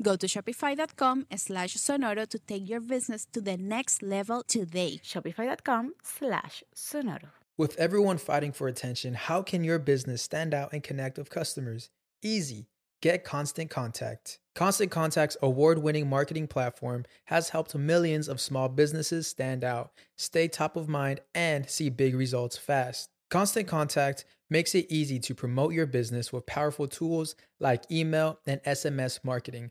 Go to shopify.com slash sonoro to take your business to the next level today. Shopify.com slash sonoro. With everyone fighting for attention, how can your business stand out and connect with customers? Easy. Get Constant Contact. Constant Contact's award winning marketing platform has helped millions of small businesses stand out, stay top of mind, and see big results fast. Constant Contact makes it easy to promote your business with powerful tools like email and SMS marketing,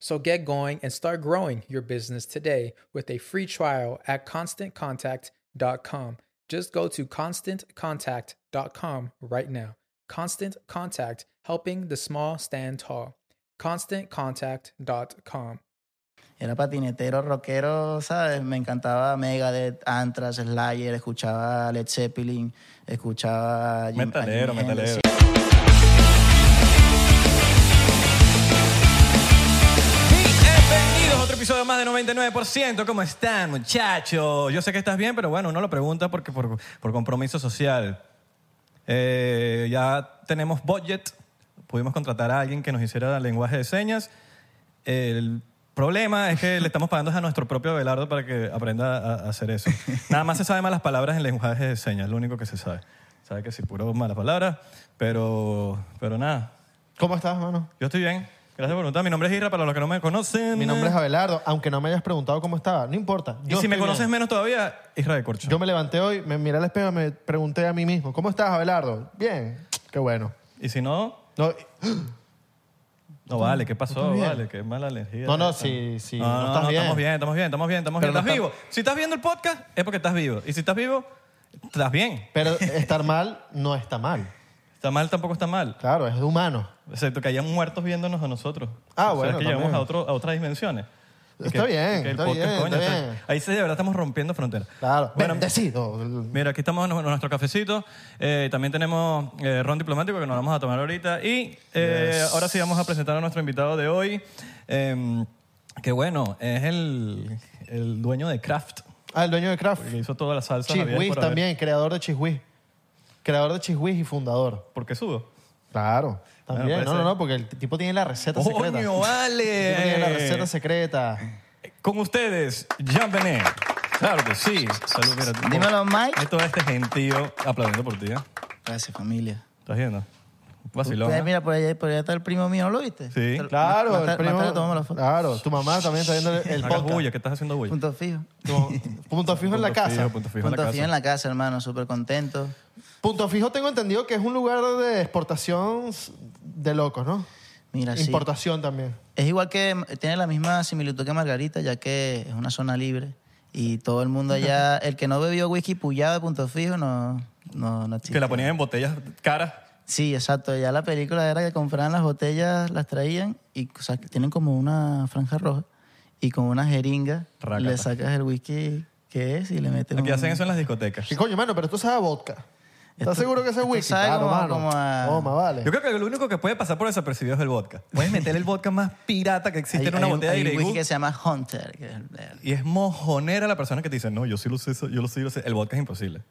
So get going and start growing your business today with a free trial at constantcontact.com. Just go to constantcontact.com right now. Constant Contact, helping the small stand tall. ConstantContact.com. Era patinetero, rockero, ¿sabes? Me encantaba Megadeth, Anthrax, Slayer, escuchaba Led Zeppelin, escuchaba... a Jim- a Metalero, metalero. Episodio más de 99%. ¿Cómo están, muchachos? Yo sé que estás bien, pero bueno, uno lo pregunta porque por, por compromiso social. Eh, ya tenemos budget. Pudimos contratar a alguien que nos hiciera lenguaje de señas. El problema es que le estamos pagando a nuestro propio Abelardo para que aprenda a, hacer eso. Nada más se sabe malas palabras en lenguaje de señas, lo único que se sabe. Sabe que sí, puro malas palabras, pero, pero nada. ¿Cómo estás, mano? Yo estoy bien. Gracias por preguntar. Mi nombre es Isra, para los que no me conocen. Mi nombre es Abelardo, aunque no me hayas preguntado cómo estaba. No importa. Y yo si me estoy conoces bien. menos todavía, Isra de Corcho. Yo me levanté hoy, me miré al espejo y me pregunté a mí mismo, ¿cómo estás, Abelardo? Bien. Qué bueno. Y si no, No, no vale. ¿Qué pasó? bien? Vale, qué mala alergia. No, no, esta. sí, sí, No, no estás no, bien. estamos bien, estamos bien, estamos bien, estamos Pero bien. no Estás está- vivo. Si estás viendo el podcast, es porque estás vivo. Y si estás vivo, estás bien. pero estar mal no está mal. Está mal, tampoco está mal. Claro, es humano. Excepto que hayan muertos viéndonos a nosotros. Ah, O sea, bueno, es que llegamos a, otro, a otras dimensiones. Está que- bien, que está podcast, bien, coño, está bien. Ahí sí, de verdad estamos rompiendo fronteras. Claro. Bueno, Bendecido. Mira, aquí estamos en nuestro cafecito. Eh, también tenemos eh, ron diplomático que nos vamos a tomar ahorita. Y eh, ahora sí vamos a presentar a nuestro invitado de hoy. eh, que bueno, es el, el dueño de Kraft, Ah, el dueño de Kraft. que hizo toda la salsa. haber. también, creador de Chihuiz. Creador de Chihuiz y fundador. ¿Por qué sudo? Claro. También. Bueno, no, no, no, porque el tipo tiene la receta secreta. ¡Coño, El tipo tiene la vale! receta secreta. Con ustedes, Jean Benet. Claro que sí. Salud, mira. Dímelo, Mike. Hay todo este gentío aplaudiendo por ti. ¿eh? Gracias, familia. ¿Estás viendo? Vacilón. Mira, por allá, por allá está el primo mío, ¿no lo viste? Sí. Claro, más el primo. más tarde tomamos la foto. Claro, tu mamá también está viendo el, el No hagas podcast. bulla, que estás haciendo bulla. Punto fijo. Punto fijo en la Punto casa. fijo, punto fijo en la casa. fijo en la casa, hermano. Súper contento. Punto fijo tengo entendido que es un lugar de exportación de locos, ¿no? Mira, sí. Importación también. Es igual que tiene la misma similitud que Margarita, ya que es una zona libre y todo el mundo allá, el que no bebió whisky puyado de punto fijo, no, no, no existe. Que la ponían en botellas caras Sí, exacto. Ya la película era que compraban las botellas, las traían y o sea, que tienen como una franja roja y con una jeringa Rácata. le sacas el whisky que es y le metes Aquí un- hacen eso en las discotecas. ¿Qué coño, mano? Pero tú sabes a vodka. ¿Estás Esto- seguro que ese whisky? sabe Claro, como- mano. como a- Toma, vale. Yo creo que lo único que puede pasar por desapercibido es el vodka. Puedes meter el vodka más pirata que existe hay, en una hay un- botella hay de un Grey whisky que se llama Hunter. que es el- Y es mojonera la persona que te dice, no, yo sí lo sé, yo lo sé, yo lo sé. El vodka es imposible.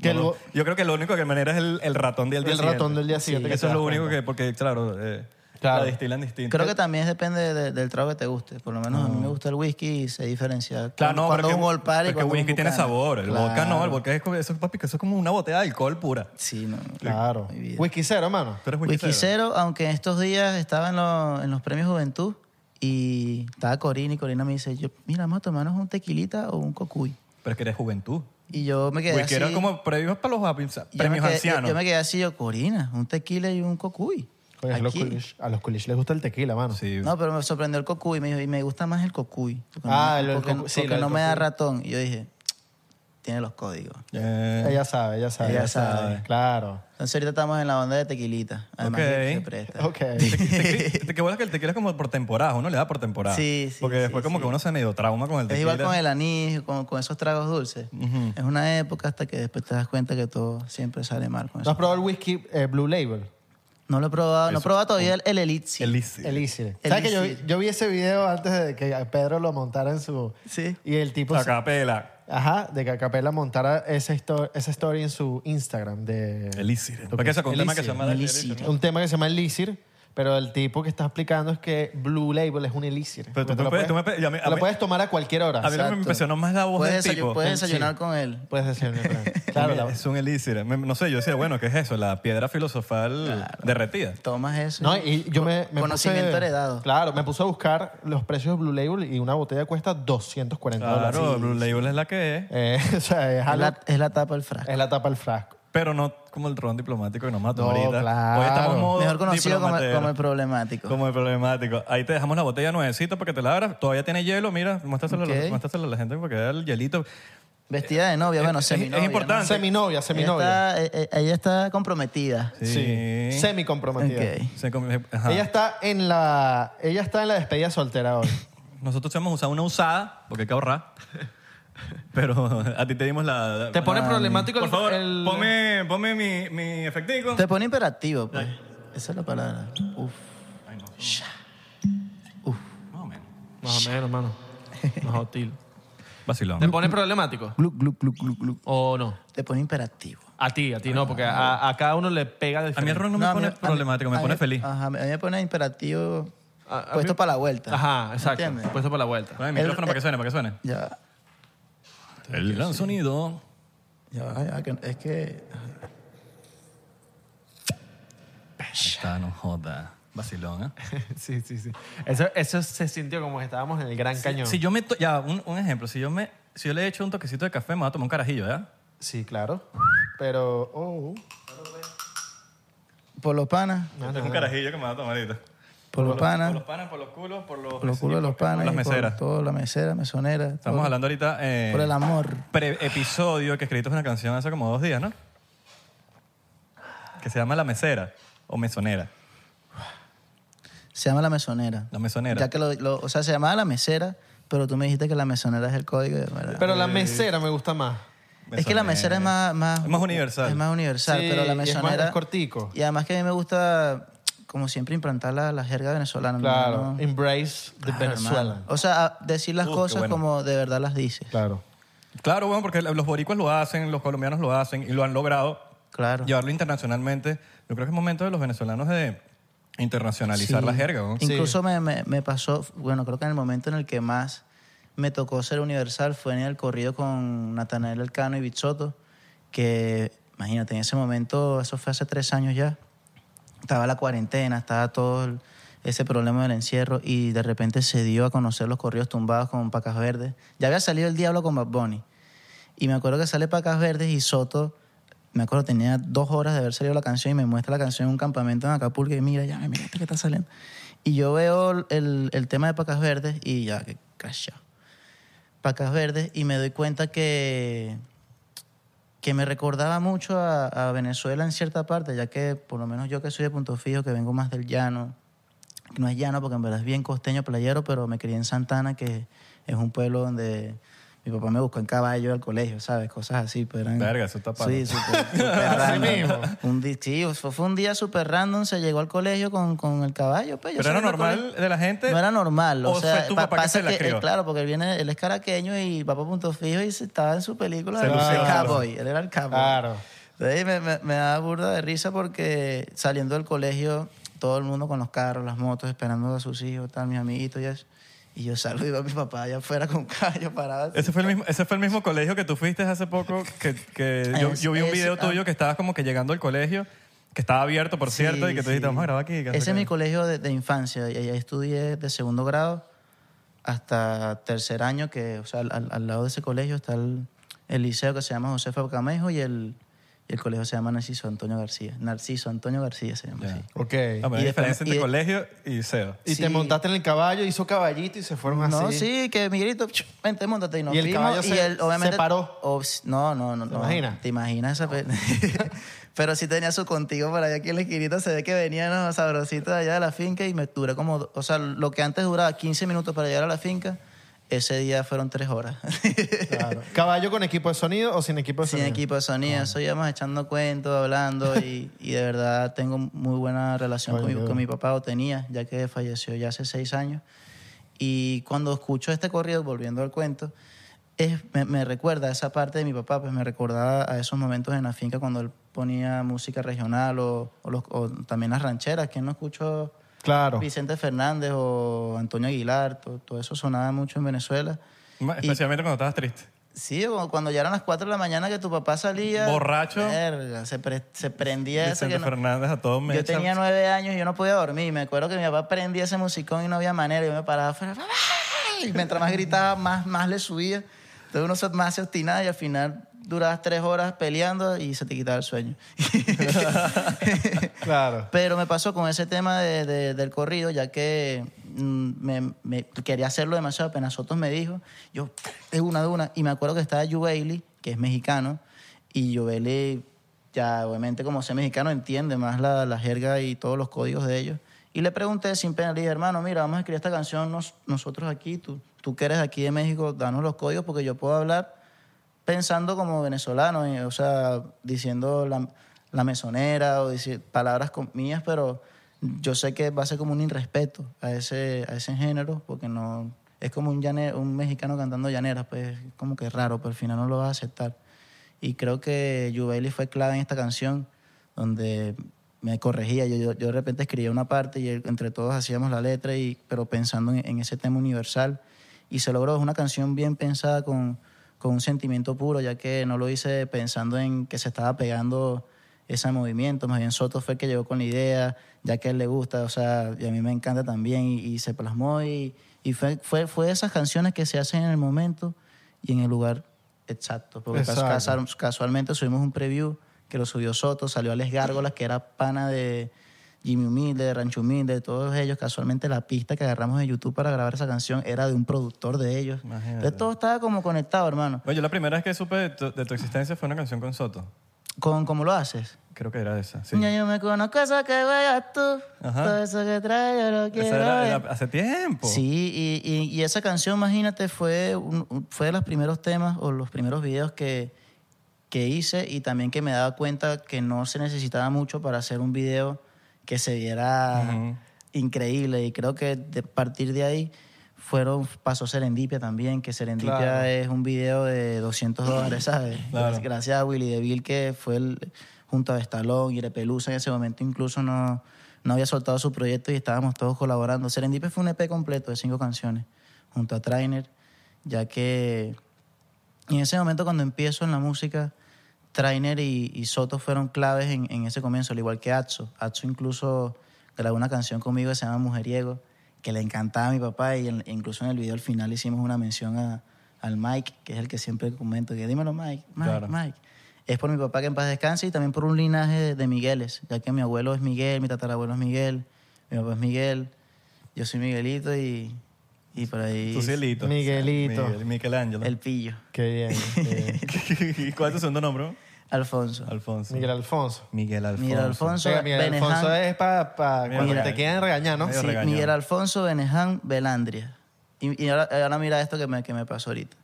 Que No, el no. vo- Yo creo que lo único que manera es el, el ratón del día El siguiente. ratón del día siguiente que Eso es lo único cuenta. que, porque claro, eh, Claro. la destilan distinto. Creo que también depende de- del trago que te guste. Por lo menos a mí me gusta el whisky y se diferencia. Claro, no, cuando un Old Party, porque un whisky tiene sabor. El vodka no, el Claro. vodka es, como- eso, es, papi, que eso es como una botella de alcohol pura. Sí, no. Claro. Whisky cero, mano. Tú eres whisky, Whisky cero, aunque en estos días estaba en, lo- en los premios Juventud y estaba Corina y Corina me dice, yo, mira, vamos a tomarnos un tequilita o un cocuy. Pero es que eres juventud. Y yo me quedé Whisky así. era como premios para los api- yo me premios quedé- ancianos. Yo, yo me quedé así, yo, Corina, un tequila y un cocuy. Oye, a los coolish- a los coolish les gusta el tequila, mano. Sí. No, pero me sorprendió el cocuy y me dijo, y me gusta más el cocuy. Ah, no, el- el porque, cocuy, sí, porque no me da ratón. Y yo dije, tiene los códigos. Eh, Ella sabe, ella sabe. Ella sabe. Claro. Entonces ahorita estamos en la onda de tequilita. Además Ok. que se presta. Ok. te, te, te- que que el tequila es como por temporada, uno le da por temporada. Sí, sí, Porque sí, después como sí. que uno se medio trauma con el Es tequila. igual con el anís, con, con esos tragos dulces. Es una época hasta que después te das cuenta que todo siempre sale mal con ¿No eso. has probado el whisky eh, Blue Label? No lo he probado, no he probado todavía el, el Elixir. Elixir. Elixir. El ¿Sabes que yo, vi ese video antes de que Pedro lo montara en su... Sí. Y el tipo... La se- capela. Ajá, de que Acapella montara esa, histo- esa story en su Instagram de... Elixir. Porque un tema que se llama Elixir. Un tema que se llama Elixir, pero el tipo que está explicando es que Blue Label es un Elixir. Pero tú lo puedes- tú me lo mí- puedes tomar a cualquier hora. A mí me impresionó más la voz Puedes, del tipo. puedes Sí. desayunar con él. Puedes decirme. claro, la- Es un elixir. Me- No sé, yo decía, bueno, ¿qué es eso? La piedra filosofal derretida. Tomas eso. No, y yo me, me Conocimiento puse, heredado. Claro, me puse a buscar los precios de Blue Label y una botella cuesta 240 dólares. Claro, Blue Label es la que es. Eh, o sea, es, la, es la tapa del frasco. es la tapa del frasco. Pero no como el ron diplomático que nos mató No, ahorita. claro. Hoy estamos en modo Mejor conocido como, el problemático. Como el problemático. Ahí te dejamos la botella nuevecita para que te la abras. Todavía tiene hielo, mira. Muéstraselo, a la gente porque el hielito. Vestida de novia, bueno, es- seminovia. es importante. Seminovia, ¿no? seminovia. Ella está, eh, eh, ella está comprometida. Sí. Semi comprometida. Ok. Se come- ajá. Ella está en la ella está en la despedida soltera hoy. Nosotros hemos usado una usada porque hay que ahorrar. Pero a ti te dimos la... Te pone problemático Por el- favor, el- ponme, ponme mi, mi efectivo. Te pone imperativo, pues. Esa es la palabra. Uf. Ay, no. Uf. Más o menos. Más o menos, mano. Más hostil. Vacilón. ¿Te pone problemático? Gluc, gluc, gluc, gluc, gluc. ¿O no? Te pone imperativo. A ti, a ti no, porque a, a cada uno le pega A mí el diferente. ron no, me a mí- pone a mí- problemático, me a pone mí- feliz. Ajá, a mí me pone imperativo A- a puesto mí- para la vuelta. Ajá, exacto. ¿Entiendes? Puesto para la vuelta. El- micrófono para que suene, para que suene. Ya, El gran sonido. ya, va, ya, que- es que... Está, no joda. Vacilón, ¿eh? sí, sí, sí. Eso, eso se sintió como que estábamos en el Gran Cañón. Si yo me... to- Ya, un, un ejemplo. Si yo, me, si yo le echo un toquecito de café, me voy a tomar un carajillo, ¿ya? Sí, claro. Pero, oh, Por los panas, Este es un carajillo que me voy a tomar ahorita. Por los Por panos, los panas, por los culos, por los... por los culos de los panas. Por las y meseras. Por todo, la mesera, mesonera. Estamos todo. hablando ahorita... Eh, Por el amor. pre-episodio que escribiste una canción hace como dos días, ¿no? Que se llama La Mesera o Mesonera. Se llama la mesonera. La mesonera. Ya que lo, lo- o sea, se llamaba la mesera, pero tú me dijiste que la mesonera es el código. de- ¿verdad? pero la mesera me gusta más. es que la mesera es más, más... Es más universal. Es más universal, Sí, pero la y es más- mesonera... es cortico. Y además que a mí me gusta, como siempre, implantar la, la jerga venezolana. Claro. ¿no? Embrace the Claro, Venezuela. hermano. O sea, decir las cosas bueno. como de verdad las dices. Claro. Claro, bueno, porque los boricuas lo hacen, los colombianos lo hacen y lo han logrado Claro. llevarlo internacionalmente. Yo creo que es momento de los venezolanos de internacionalizar Sí. la jerga. ¿no? Incluso me, me- me pasó, bueno, creo que en el momento en el que más me tocó ser universal fue en el corrido con Natanael Elcano y Bichotto, que imagínate, en ese momento, eso fue hace tres años ya, estaba la cuarentena, estaba todo ese problema del encierro y de repente se dio a conocer los corridos tumbados con Pacas Verdes. Ya había salido el diablo con Bad Bunny. Y me acuerdo que sale Pacas Verdes y Soto, me acuerdo, tenía dos horas de haber salido la canción y me muestra la canción en un campamento en Acapulco y mira, ya, mira este que está saliendo. Y yo veo el, el tema de Pacas Verdes y ya, que crashado. Pacas Verdes y me doy cuenta que que me recordaba mucho a, Venezuela en cierta parte, ya que por lo menos yo que soy de Punto Fijo, que vengo más del llano, no es llano porque en verdad es bien costeño, playero, pero me crié en Santana, que es un pueblo donde mi papá me buscó en caballo al colegio, ¿sabes? Cosas así. Pero eran- Verga, eso está palo. Sí, súper random. mismo. Un di- sí, fue, fue un día súper random, se llegó al colegio con, con el caballo. Pues, yo Pero era salí del normal colegio. de la gente. No era normal. O, ¿O sea, fue tu pa- papá que pasa se la crió? eh, claro, porque él viene, él es caraqueño y papá punto fijo y se- estaba en su película Se de lució. de cowboy. Él era el cowboy. Claro. Entonces me, me, me da burda de risa porque saliendo del colegio, todo el mundo con los carros, las motos, esperando a sus hijos, tal, mis amiguitos y eso. Y yo salgo y veo a mi papá allá afuera con un caballo parado. Ese fue, el mismo, ese fue el mismo colegio que tú fuiste hace poco, que, que yo, Es- yo vi un es- video ah. tuyo que estabas como que llegando al colegio, que estaba abierto, por Sí, cierto, y que tú dijiste, sí. vamos a grabar aquí. Ese es mi colegio de, de infancia y ahí estudié de segundo grado hasta tercer año, que, o sea, al, al- al lado de ese colegio está el, el liceo que se llama Josefa Camejo y el, y el colegio se llama Narciso Antonio García. Narciso Antonio García se llama así. Ok. Ah, pero hay Y diferencia entre y de- colegio y liceo. Y Sí. te montaste en el caballo, hizo caballito y se fueron así. No, sí, que Miguelito, ch, vente, montate y nos ¿Y el fuimos, caballo y se- él, obviamente, se paró? no, no, no. ¿Te no. imaginas? ¿Te imaginas esa pe- Pero sí tenía su contigo por allá aquí en la esquinita. Se ve que venían los sabrositos de allá de la finca y me duré como... O sea, lo que antes duraba 15 minutos para llegar a la finca, ese día fueron tres horas. Claro. ¿Caballo con equipo de sonido o sin equipo de Sin sonido? equipo de sonido, eso íbamos echando cuentos, hablando y, y de verdad tengo muy buena relación con, mi, con bueno. mi papá, o tenía, ya que falleció ya hace seis años. Y cuando escucho este corrido, volviendo al cuento, es, me, me recuerda a esa parte de mi papá, pues me recordaba a esos momentos en la finca cuando él ponía música regional o, o los- o también las rancheras, que no escuchó Claro. Vicente Fernández o Antonio Aguilar, todo, todo eso sonaba mucho en Venezuela. Especialmente cuando estabas triste. Sí, cuando ya eran las 4 de la mañana que tu papá salía. Borracho. verga, se, pre- se prendía Vicente que no- Fernández a todo me Yo tenía nueve años y yo no podía dormir. Me acuerdo que mi papá prendía ese musicón y no había manera. Yo me paraba afuera. Y mientras más gritaba, más, más le subía. Entonces uno se, más se obstinaba y al final durabas tres horas peleando y se te quitaba el sueño. Claro. Pero me pasó con ese tema de- de- del corrido, ya que mm, me, me- quería hacerlo demasiado. Apenas Sotos me dijo, yo, de una, de una. Y me acuerdo que estaba Yu Bailey, que es mexicano, y Yu Bailey, ya obviamente como sé mexicano, entiende más la, la jerga y todos los códigos de ellos. Y le pregunté sin pena, le dije, hermano, mira, vamos a escribir esta canción nos- nosotros aquí, tú, tú que eres aquí de México, danos los códigos porque yo puedo hablar pensando como venezolano, eh, o sea, diciendo la, la mesonera o decir palabras mías, pero yo sé que va a ser como un irrespeto a ese, a ese género, porque no es como un, llane- un mexicano cantando llaneras, pues es como que raro, pero al final no lo vas a aceptar. Y creo que Yu Bailey fue clave en esta canción, donde me corregía. Yo, yo, yo de repente escribía una parte y entre todos hacíamos la letra, y, pero pensando en, en ese tema universal. Y se logró. Es una canción bien pensada con, con un sentimiento puro, ya que no lo hice pensando en que se estaba pegando ese movimiento. Más bien Soto fue el que llegó con la idea, ya que a él le gusta, o sea, y a mí me encanta también, y, y se plasmó. Y, y fue, fue, fue esas canciones que se hacen en el momento y en el lugar exacto. Porque Exacto. casualmente subimos un preview que lo subió Soto, salió Alex Gárgolas, que era pana de Jimmy Humilde, de Rancho Humilde, de todos ellos. Casualmente la pista que agarramos de YouTube para grabar esa canción era de un productor de ellos. Imagínate. Entonces todo estaba como conectado, hermano. Oye, la primera vez que supe de tu, de tu existencia fue una canción con Soto. ¿Con, ¿Cómo lo haces? Creo que era esa, sí. Ya yo me conozco eso que juegas tú, Ajá. todo eso que traes yo lo Esa quiero era, ver. era hace tiempo. Sí, y, y- y esa canción, imagínate, fue, un- un- fue de los primeros temas o los primeros videos que, que hice y también que me daba cuenta que no se necesitaba mucho para hacer un video que se viera increíble. Y creo que de partir de ahí fueron, pasó Serendipia también, que Serendipia Claro. es un video de 200 dólares, ¿sabes? Claro. Gracias a Willy DeVille, que fue el, junto a Estalón y Pelusa en ese momento incluso no, no había soltado su proyecto y estábamos todos colaborando. Serendipia fue un EP completo de cinco canciones, junto a Trainer, ya que en ese momento cuando empiezo en la música, Trainer y, y Soto fueron claves en, en ese comienzo, al igual que Atso. Atso incluso grabó una canción conmigo que se llama Mujeriego, que le encantaba a mi papá y en- incluso en el video al final hicimos una mención a- al Mike, que es el que siempre comento, que dímelo Mike, Mike, Claro. Mike. Es por mi papá que en paz descanse y también por un linaje de, de Migueles, ya que mi abuelo es Miguel, mi tatarabuelo es Miguel, mi papá es Miguel, yo soy Miguelito y, y por ahí Tu cielito. Miguelito. Miguel, Michelangelo. el pillo. Qué bien. qué bien. ¿Y cuál es tu segundo nombre? Alfonso. Alfonso. Miguel Alfonso. Miguel Alfonso. Miguel Alfonso. Oiga, Miguel Beneján. Alfonso es para cuando te quieren regañar, ¿no? Sí. Miguel Alfonso Beneján Belandria. Y, y ahora, ahora mira esto que me, que me pasó ahorita.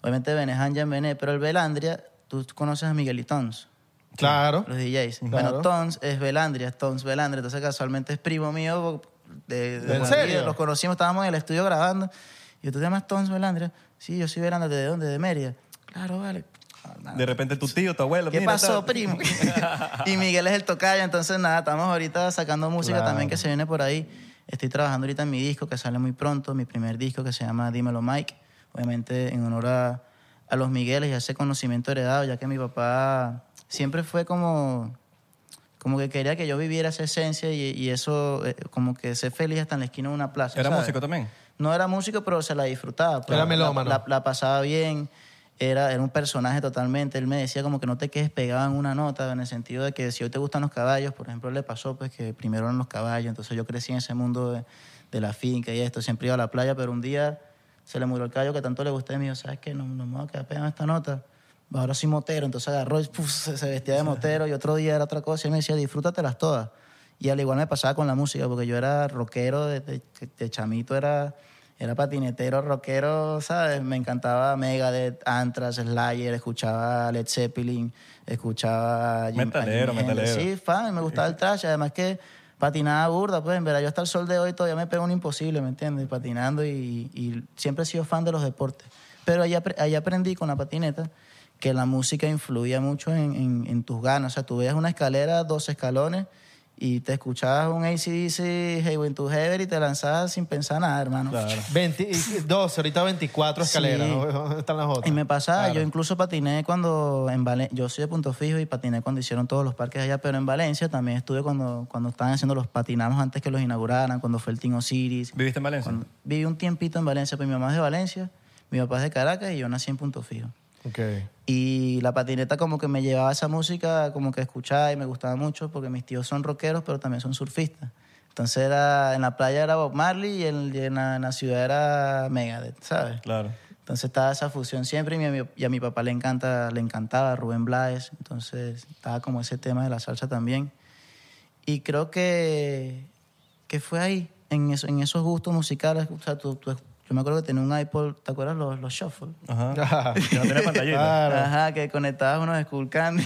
Obviamente Beneján ya en Bené, pero el Belandria, tú conoces a Miguel y Tons, Claro. los DJs. Claro. Bueno, Tons es Belandria, Tons Belandria. Entonces casualmente es primo mío. De, de ¿En serio? Los conocimos, estábamos en el estudio grabando. Y yo, ¿tú te llamas Tons Belandria? Sí, yo soy Belandria. ¿De dónde? De Mérida. Claro, vale. Ah, nada. De repente tu tío, tu abuelo. ¿Qué mira, pasó, tal. primo? y Miguel es el tocayo, entonces nada, estamos ahorita sacando música Claro. también que se viene por ahí. Estoy trabajando ahorita en mi disco que sale muy pronto, mi primer disco que se llama Dímelo Mike, obviamente en honor a, a los Migueles y a ese conocimiento heredado, ya que mi papá siempre fue como, como que quería que yo viviera esa esencia y, y eso, eh, como que ser feliz hasta en la esquina de una plaza. ¿Era ¿sabes? músico también? No era músico, pero se la disfrutaba. pues. Era melómano. La, la pasaba bien. Era, era un personaje totalmente. Él me decía como que no te quedes pegado en una nota, en el sentido de que si hoy te gustan los caballos, por ejemplo, le pasó pues que primero eran los caballos. Entonces yo crecí en ese mundo de, de la finca y esto. Siempre iba a la playa, pero un día se le murió el caballo que tanto le gustó y me dijo, ¿sabes qué? No, no me voy a quedar pegado en esta nota. Ahora soy motero. Entonces agarró y puf, se, vestía de motero y otro día era otra cosa. Y él me decía, disfrútatelas todas. Y al igual me pasaba con la música, porque yo era rockero, de, de- de chamito era, era patinetero, rockero, ¿sabes? Me encantaba Megadeth, Anthrax, Slayer, escuchaba Led Zeppelin, escuchaba... Jim- Metalero, Hendrix. metalero. Sí, fan, me gustaba el trash, además que patinaba burda, pues en verdad yo hasta el sol de hoy todavía me pego un imposible, ¿me entiendes? Patinando y, y siempre he sido fan de los deportes. Pero ahí, ahí aprendí con la patineta que la música influía mucho en, en- en tus ganas. O sea, tú veías una escalera, dos escalones, y te escuchabas un ACDC, Hey When to Heaven, y te lanzabas sin pensar nada, hermano. Claro. 20 y 12, ahorita 24 escaleras. Sí. ¿no? ¿Dónde están las otras? Y me pasaba, Claro. yo incluso patiné cuando en Valencia, yo soy de Punto Fijo y patiné cuando hicieron todos los parques allá, pero en Valencia también estuve cuando, cuando estaban haciendo los patinamos antes que los inauguraran, cuando fue el Team Osiris. ¿Viviste en Valencia? Cuando- viví un tiempito en Valencia, pues mi mamá es de Valencia, mi papá es de Caracas y yo nací en Punto Fijo. Ok. Y la patineta como que me llevaba esa música, como que escuchaba y me gustaba mucho porque mis tíos son rockeros, pero también son surfistas. Entonces era, en la playa era Bob Marley y en, en la, en la ciudad era Megadeth, ¿sabes? Claro. Entonces estaba esa fusión siempre y, mi- y a mi papá le, encanta, le encantaba Rubén Blades, entonces estaba como ese tema de la salsa también. Y creo que, que fue ahí, en, eso- en esos gustos musicales. O sea, tú- tú- yo me acuerdo que tenía un iPod, ¿te acuerdas los, los shuffle? Ajá. Que no pantallita. Claro. Ajá, que conectabas unos Skull Candy.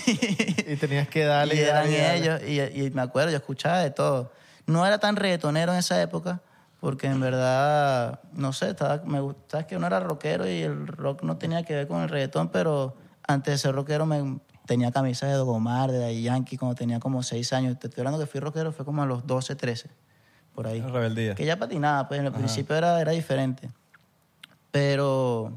Y tenías que darle. y eran darle, darle. ellos. Y, y me acuerdo, yo escuchaba de todo. No era tan reggaetonero en esa época, porque en verdad, no sé, estaba, me gustaba que uno era rockero y el rock no tenía que ver con el reggaetón, pero antes de ser rockero me tenía camisas de Dogomar, de Yankee, cuando tenía como 6 años. Te estoy hablando que fui rockero, fue como a los 12, 13, por ahí. Rebeldía. Que ya patinaba, pues en el principio era, era diferente. Pero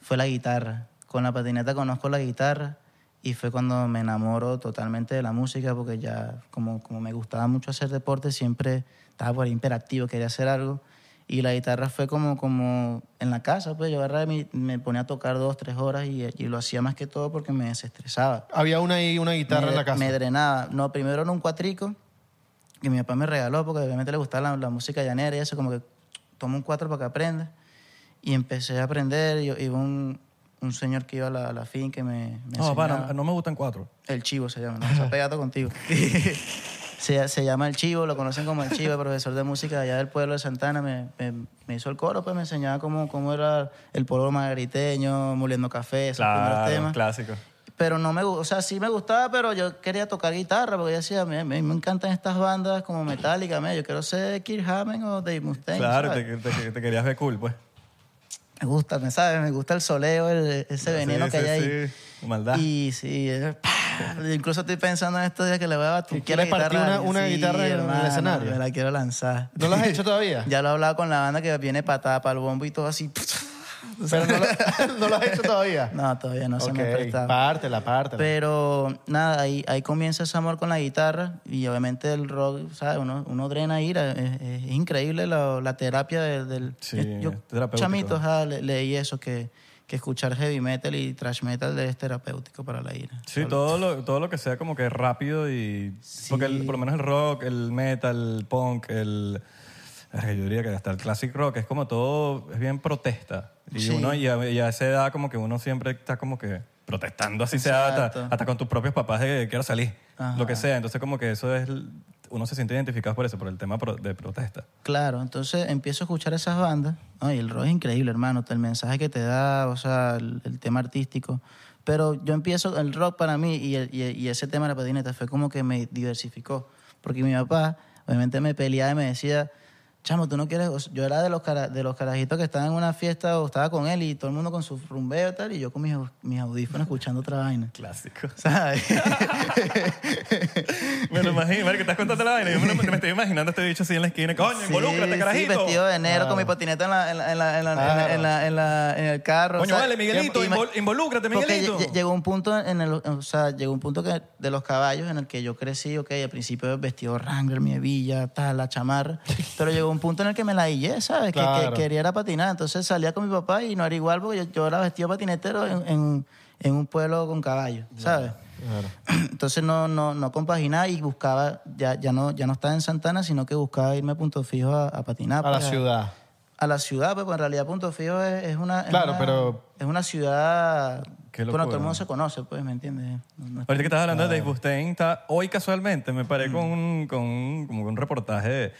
fue la guitarra. Con la patineta conozco la guitarra y fue cuando me enamoro totalmente de la música porque ya como, como me gustaba mucho hacer deporte, siempre estaba por ahí imperactivo, quería hacer algo. Y la guitarra fue como, como en la casa, pues yo agarraba y me, me ponía a tocar dos, tres horas y, y lo hacía más que todo porque me desestresaba Había una, ahí, una guitarra me, en la casa. me drenaba. No, primero era un cuatrico que mi papá me regaló porque obviamente le gustaba la, la música llanera y eso, como que toma un cuatro para que aprenda. Y empecé a aprender. y Iba un, un señor que iba a la, la finca y me, me No, papá, no, no me gustan cuatro. El Chivo se llama, ¿no? Se ha pegado contigo. se, se llama El Chivo, lo conocen como El Chivo, profesor de música allá del pueblo de Santana. Me, me, me hizo el coro, pues me enseñaba cómo, cómo era el pueblo margariteño, moliendo café, esos primeros temas clásico. Pero no me o sea, sí me gustaba, pero yo quería tocar guitarra porque yo decía, me, me, me encantan estas bandas como Metallica, me, yo quiero ser Kirk Hammett o Dave Mustaine. Claro, te, te- te querías ver cool, pues. Me gusta, me sabes, me gusta el soleo, el- ese veneno Sí, que sí, hay ahí. sí. Maldad. Y sí, eh, incluso estoy pensando en estos días que le voy a batir. ¿Quieres partir una- una guitarra en el escenario? Me la quiero lanzar. ¿No lo has hecho todavía? Ya lo he hablado con la banda que viene patada para el bombo y todo así. Pero no lo, no lo has hecho todavía. No, todavía no se me ha prestado. pártela, pártela. Pero nada, ahí, ahí comienza ese amor con la guitarra y obviamente el rock, ¿sabes? Uno, uno drena ira. Es, es increíble la, la terapia de- del... Sí, yo, chamito, ajá, le- leí eso, que, que escuchar heavy metal y thrash metal es terapéutico para la ira. Sí, todo lo, todo lo que sea como que rápido y... Porque el- por lo menos el rock, el metal, el punk, el... Yo diría que hasta el classic rock es como todo, es bien protesta. Y Sí. uno, y a, y a esa edad como que uno siempre está como que protestando así sea hasta, Exacto. hasta con tus propios papás de que quiero salir, Ajá. lo que sea. Entonces como que eso es, uno se siente identificado por eso, por el tema de protesta. Claro, entonces empiezo a escuchar esas bandas. Ay, el rock es increíble, hermano. El mensaje que te da, o sea, el, el tema artístico. Pero yo empiezo, el rock para mí y, el- y- y ese tema de la patineta fue como que me diversificó. Porque mi papá, obviamente, me peleaba y me decía, chamo, tú no quieres. yo era de los, cara- de los carajitos que estaban en una fiesta o estaba con él y todo el mundo con su rumbeo y tal, y yo con mis, mis audífonos escuchando otra vaina. Clásico. ¿Sabes? me lo imagino, marico, estás contando la vaina. Yo me, lo- me estoy imaginando a este bicho así en la esquina. Coño, Sí, involúcrate, sí, carajito. vestido de negro con mi patineta en, la, en, la, en, la, en, la- Claro. en, la- en la- en el carro. Coño, o sea, vale, Miguelito, invol- involúcrate, Miguelito. lle- llegó un punto en el, o sea, llegó un punto que de los caballos en el que yo crecí, ok, al principio vestido Wrangler, mi hebilla, tal, la chamarra, pero llegó un punto en el que me la hillé, ¿sabes? Que- quería era patinar, entonces salía con mi papá y no era igual porque yo, yo era vestido patinetero en, en, en un pueblo con caballos, ¿sabes? Entonces no, no, no compaginaba y buscaba, ya, ya, no, ya no estaba en Santana, sino que buscaba irme a punto fijo a, a patinar. A la pues, ciudad. A la ciudad, pues, pues, en realidad Punto Fijo es, es una... es Claro, una- pero- Es una ciudad... Bueno, todo el mundo se conoce, pues, ¿me entiendes? No- Ahorita que estás hablando de Dave Mustaine, está- hoy casualmente me paré con, un, con un, como un reportaje de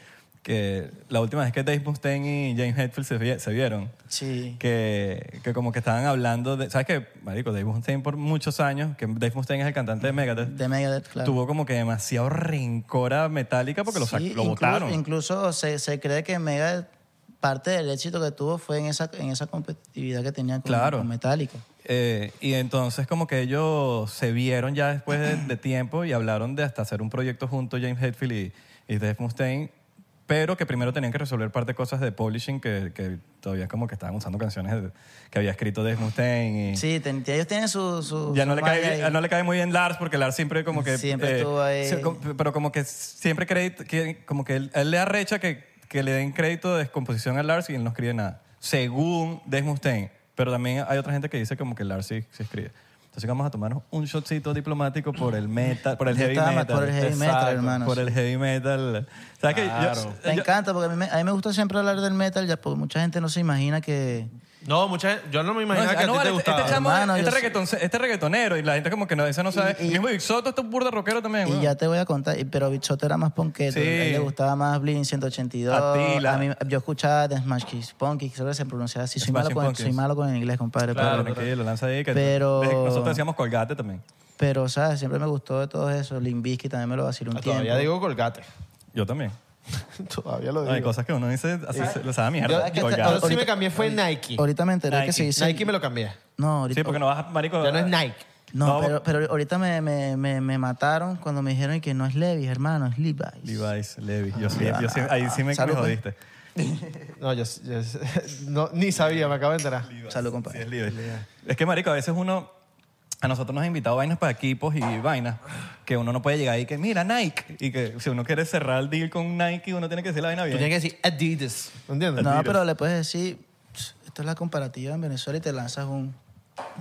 que la última vez que Dave Mustaine y James Hetfield se, vi- se vieron, Sí. que, que como que estaban hablando de... ¿Sabes qué? Marico, Dave Mustaine por muchos años, que Dave Mustaine es el cantante de Megadeth, De Megadeth, claro. tuvo como que demasiado rencor a Metallica porque lo, sac- Sí, lo inclu- votaron. Incluso se, se cree que Megadeth, parte del éxito que tuvo fue en esa, en esa competitividad que tenía con, Claro. con Metallica. Eh, y entonces como que ellos se vieron ya después de, de tiempo y hablaron de hasta hacer un proyecto junto James Hetfield y, y Dave Mustaine, pero que primero tenían que resolver parte de cosas de publishing que, que todavía como que estaban usando canciones de- que había escrito Dave Mustaine y Sí, ten- ellos tienen su... su ya no su le, cae, bien- no le cae muy bien Lars porque Lars siempre como que... Siempre estuvo ahí. com- pero como que siempre cree que como que él, él le arrecha que, que le den crédito de composición a Lars y él no escribe nada, según Dave Mustaine. Pero también hay otra gente que dice como que Lars sí, sí escribe. Entonces vamos a tomarnos un shotcito diplomático por el metal, por el heavy metal. por el heavy metal, Exacto, hermano, Por el heavy metal. ¿Sabes? Yo- Claro. Me yo- encanta porque a mí, me, a mí me gusta siempre hablar del metal, ya porque mucha gente no se imagina que... No, mucha, yo no me No, imaginaba ah, que a no, ti vale, te este, gustaba. chamo, Hermano, este, yo reggaeton, este reggaetonero y la gente como que no, ese no sabe. Y- y- Mismo Big Soto, este es burda rockero también, Y weón. ya te voy a contar, y- pero Bichote era más ponqueto, Sí. a él le gustaba más Blink 182. Attila. A mí, yo escuchaba The Smash Kids, Punky, creo que se pronunciaba así. Soy malo, con, Pumpkins. soy malo con el inglés, compadre. Claro, pero, tranquilo, lanza ahí. Que Pero- Nosotros decíamos colgate también. pero, ¿sabes? Siempre me gustó de todo eso. Limbisky también me lo vaciló un tiempo. Todavía digo colgate. Yo también. Todavía lo digo. Hay cosas que uno dice así, se lo sabe Yo, mierda. ahora sí Ahorita- me cambié fue Nike. Ahorita me enteré que se dice... Nike me lo cambié. No, ahorita, Sí, porque no vas a, marico. Ya no es Nike. no, no. pero, pero ahorita me, me, me, me mataron cuando me dijeron que no es Levi, hermano, es Levi's. Levi's, Levi. Yo sí, yo sí, ahí sí me, me Salud, pues. jodiste. No, yo, yo- no, ni sabía, me acabo de enterar. Salud, Sí, compadre. es Levi's. Es que, marico, a veces uno... A nosotros nos han invitado vainas para equipos y vainas que uno no puede llegar y que, mira, Nike. Y que si uno quiere cerrar el deal con Nike, uno tiene que decir la vaina Tú bien. tienes que decir Adidas. ¿Entiendes? No, pero le puedes decir, esto es la comparativa en Venezuela y te lanzas un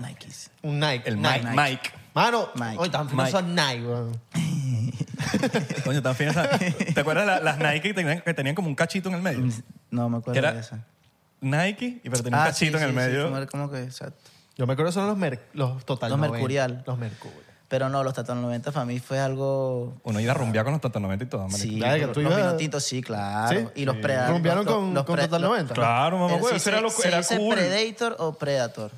Nikes. Un Nike. El Nike. Mike. Mike. Mano, Mike. hoy tan finos Mike. son Nike, weón. Coño, tan finas. ¿Te acuerdas la- las Nike que tenían, que tenían como un cachito en el medio? No me ¿Qué acuerdo era? de esa. Nike, y pero tenía un Ah, cachito sí, en el sí, medio. Sí, como, como que, exacto. Yo me acuerdo son los, mer- los total Los 90. Mercurial. Los Mercurial. Pero no, los Taton 90 para mí fue algo... Uno iba a rumbear con los Tata 90 y todo, marico. Sí, los, tú los ibas- vinotintos, sí, claro. ¿Sí? Y los Sí. Predator. ¿Rumbearon los- con- los con pre- Total los- 90? Claro, mamá, güey, eso era, lo, ¿Se era dice cool. Predator o Predator?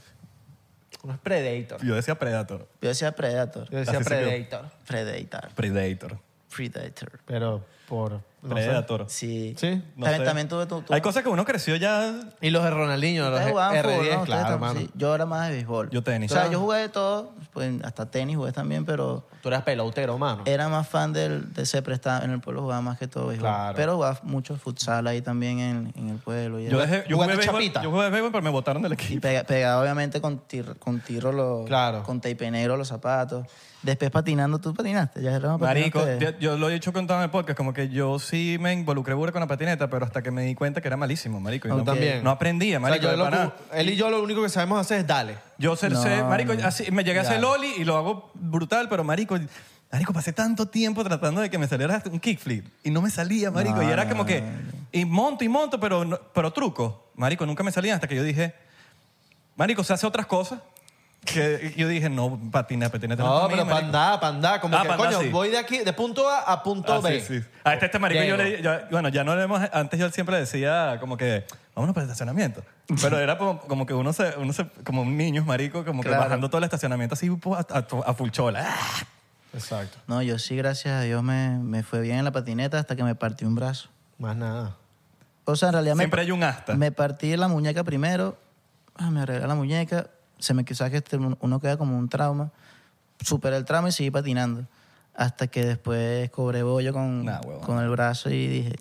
Uno es Predator. Yo decía Predator. Yo decía Predator. Yo decía Así se quedó. Predator. Predator. Predator. Predator. Pero por... no sé. Predator. Sí. Sí, no también, sé. también tuve tu... tu Hay cosas que uno creció ya... Y los de Ronaldinho, los Ustedes de jugaban R10, fútbol, ¿no? Ustedes claro, tam- hermano. sí. Yo era más de béisbol. Yo tenis. O sea, Ah. yo jugué de todo, pues, hasta tenis jugué también, pero Tú eras pelotero, mano. era más fan del, de ese prestado. En el pueblo jugaba más que todo béisbol. Claro. Pero jugaba mucho futsal ahí también en, en el pueblo. Y, Yo, era- dejé, yo, jugué ¿Jugaste béisbol, chapita? yo jugué béisbol, pero me botaron del y equipo. pega- pegaba obviamente con tiro, con tiro los... Claro. Con tape negro los zapatos. Después patinando, ¿tú patinaste? Ya era Marico, patinaste. yo, yo lo he dicho contado en el podcast, como que yo sí me involucré burda con la patineta, pero hasta que me di cuenta que era malísimo, marico. y Yo no, también. No aprendía, O sea, marico. yo de lo- pana. él y yo lo único que sabemos hacer es dale. Yo sé, No, sé, marico, no. así, me llegué a hacer loli y lo hago brutal, pero marico, marico, pasé tanto tiempo tratando de que me saliera un kickflip y no me salía, marico, No, y era como que y monto y monto, pero no- pero truco, marico, nunca me salía hasta que yo dije, marico, se hace otras cosas que yo dije, no, patina, patineta. No, pero para andar, para andar. Como Ah, que, pa' andar, coño, sí. voy de aquí, de punto A a punto Ah, B. sí, sí. A este, este marico yo Llego. le yo- bueno, ya no le hemos, antes yo siempre decía como que, vámonos para el estacionamiento. Pero era como, como que uno se, uno se, como un niño marico, como que Claro. bajando todo el estacionamiento así a, a, a full chola. ¡Ah! Exacto. No, yo sí, gracias a Dios, me, me fue bien en la patineta hasta que me partí un brazo. Más nada. O sea, en realidad me, Siempre hay un asta. me partí la muñeca primero, ah, me arreglé la muñeca, se me quizás que uno queda como un trauma. Superé el trauma y seguí patinando. Hasta que después cobré bollo con, Nah, con el brazo y dije...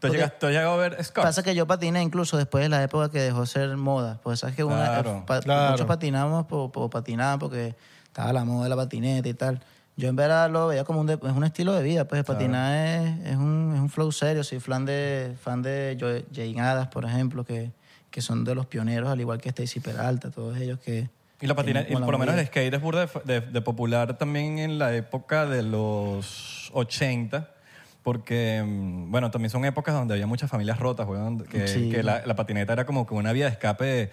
¿Tú, llegas, tú a ver Scott? Pasa que yo patiné incluso después de la época que dejó ser moda. Pues sabes que una- Claro, pa- claro. muchos patinamos por, por patinar porque estaba la moda de la patineta y tal. Yo en verdad lo veía como un, de- es un estilo de vida. Pues el patinar es, es un, es un flow serio. Soy fan de, fan de Jane Adas, por ejemplo, que, que son de los pioneros, al igual que Stacy Peralta, todos ellos que... Y la patina, y por lo menos el skate es burda de, de- de popular también en la época de los 80, porque, mm, bueno, también son épocas donde había muchas familias rotas, weón, que, Sí. que la, la patineta era como que una vía de escape,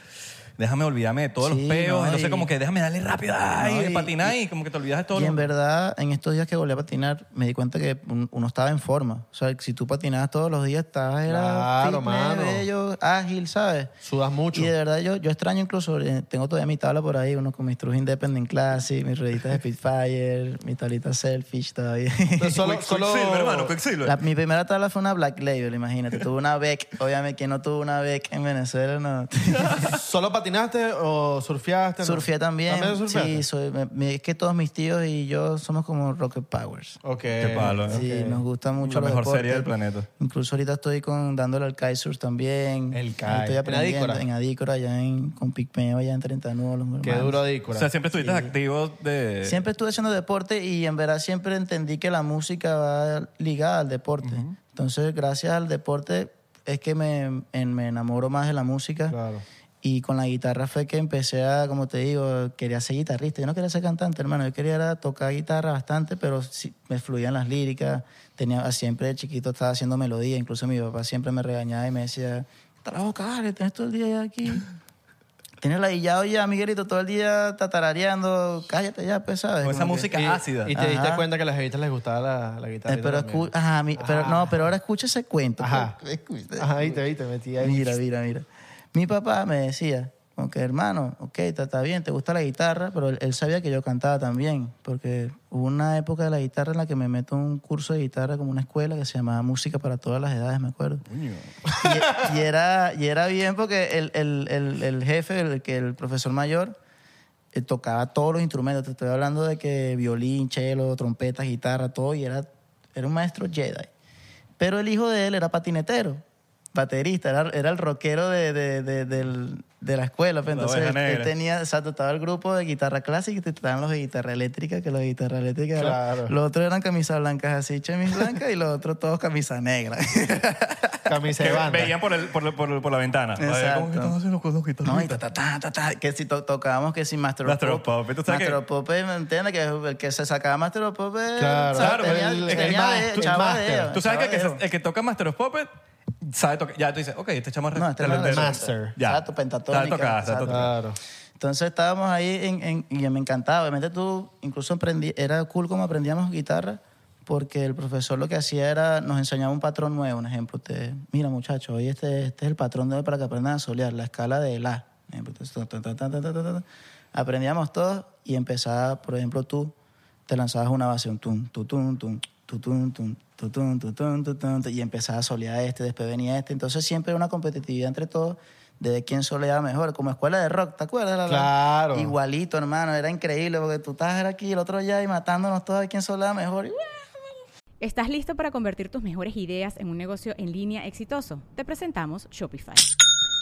déjame olvidarme de todos Sí, los peos, no, entonces y- como que déjame darle rápido, ay, No, y- patinar y, como que te olvidas de todo. Y en lo- verdad, en estos días que volví a patinar, me di cuenta que un- uno estaba en forma. O sea, si tú patinabas todos los días, estabas era Claro, fitness, bello, ágil, ¿sabes? Sudas mucho. Y de verdad yo, yo extraño incluso, eh, tengo todavía mi tabla por ahí, uno con mis True Independent Classic, mis rueditas de Spitfire, mi tablita Selfish todavía. Entonces, solo, Quick- solo- Quicksilver, hermano, Quicksilver. La- mi primera tabla fue una Black Label, imagínate. Tuve una Beck, obviamente, quien no tuvo una Beck en Venezuela? No. ¿Solo patinaste o surfeaste? no? Surfeé también. ¿También surfeaste? Sí, soy, me- me- es que todos mis tíos y yo somos como Rocket Powers. Ok. Qué palo, ¿eh? Sí, nos gusta mucho La los mejor deportes. serie del planeta. Incluso ahorita estoy con, dándole al kitesurf también. El kite. Estoy ¿En aprendiendo Adícora? en Adícora, allá en, con Picmeo, allá en 30 nudos. los Qué hermanos. duro O sea, siempre estuviste activo de... Siempre estuve haciendo deporte y en verdad siempre entendí que la música va ligada al deporte. Entonces, gracias al deporte es que me, en- me enamoro más de la música. Claro. Y con la guitarra fue que empecé a, como te digo, quería ser guitarrista. Yo no quería ser cantante, hermano. Yo quería era tocar guitarra bastante, pero sí, me fluían las líricas. Tenía, siempre de chiquito estaba haciendo melodía. Incluso mi papá siempre me regañaba y me decía, te la boca, vale, tienes todo el día aquí. Tienes ladillado ya, Miguelito, todo el día tatarareando. Cállate ya, pues, ¿sabes? Con esa Como música Y, ácida. y te diste Ajá. cuenta que a las jevitas les gustaba la, la guitarra. Eh, pero, escu- ajá, mi- pero no, pero ahora escucha ese cuento. Ajá. pues. Escucha. Ajá, viste, viste, metí ahí. Mira, mira, mira. Mi papá me decía, como que hermano, ok, está, bien, te gusta la guitarra, pero él, él sabía que yo cantaba también, porque hubo una época de la guitarra en la que me meto en un curso de guitarra como una escuela que se llamaba Música para todas las edades, me acuerdo. Y, y era, y era bien porque el, el, el, el jefe, el, que el profesor mayor, eh, tocaba todos los instrumentos. Te estoy hablando de que violín, cello, trompeta, guitarra, todo, y era, era un maestro Jedi. Pero el hijo de él era patinetero, baterista, era, era el rockero de, de, de, del- de la escuela. pues, La entonces él, tenía, o sea, estaba el grupo de guitarra clásica y estaban los de guitarra eléctrica, que los de guitarra eléctrica eran- Claro. los otros eran camisas blancas así, chemis blancas, y los otros todos camisas negras. Camisa Que de banda. veían por, el, por, por, por la ventana. Ay, ¿Cómo que Exacto. están los? No, y ta, ta, ta, ta, ta, que si to- tocábamos que si Master, Master of Pop. Puppets, ¿tú sabes Master que- of Puppets, ¿me entiendes? Que el que se sacaba Master of Puppets, Claro. Claro, tenía, el- el tenía de- el chava master. dedo, Tú sabes que el que, el toca Master of Puppets sabe tocar. Ya tú dices, ok, este chamo No, este el- no el- es Master. Ya. Exacto, pentatónica. Sabe tocar, sabe exacto. tocar. Claro. Entonces estábamos ahí en, en- y me encantaba. Obviamente tú, incluso aprendí, era cool como aprendíamos guitarra, porque el profesor lo que hacía era, nos enseñaba un patrón nuevo. Un ejemplo, te, mira muchachos, hoy este, este es el patrón de hoy para que aprendan a solear, la escala de la. Por ejemplo, entonces. Aprendíamos todos y empezaba, por ejemplo, tú te lanzabas una base, un tum, tu, tum, tum, y empezaba a solear este, después venía este. Entonces siempre era una competitividad entre todos de quién soleaba mejor, como escuela de rock, ¿te acuerdas? La- la- Claro. Igualito, hermano, era increíble porque tú estás aquí, el otro allá y matándonos todos ver quién soleaba mejor. Y, ¿Estás listo para convertir tus mejores ideas en un negocio en línea exitoso? Te presentamos Shopify.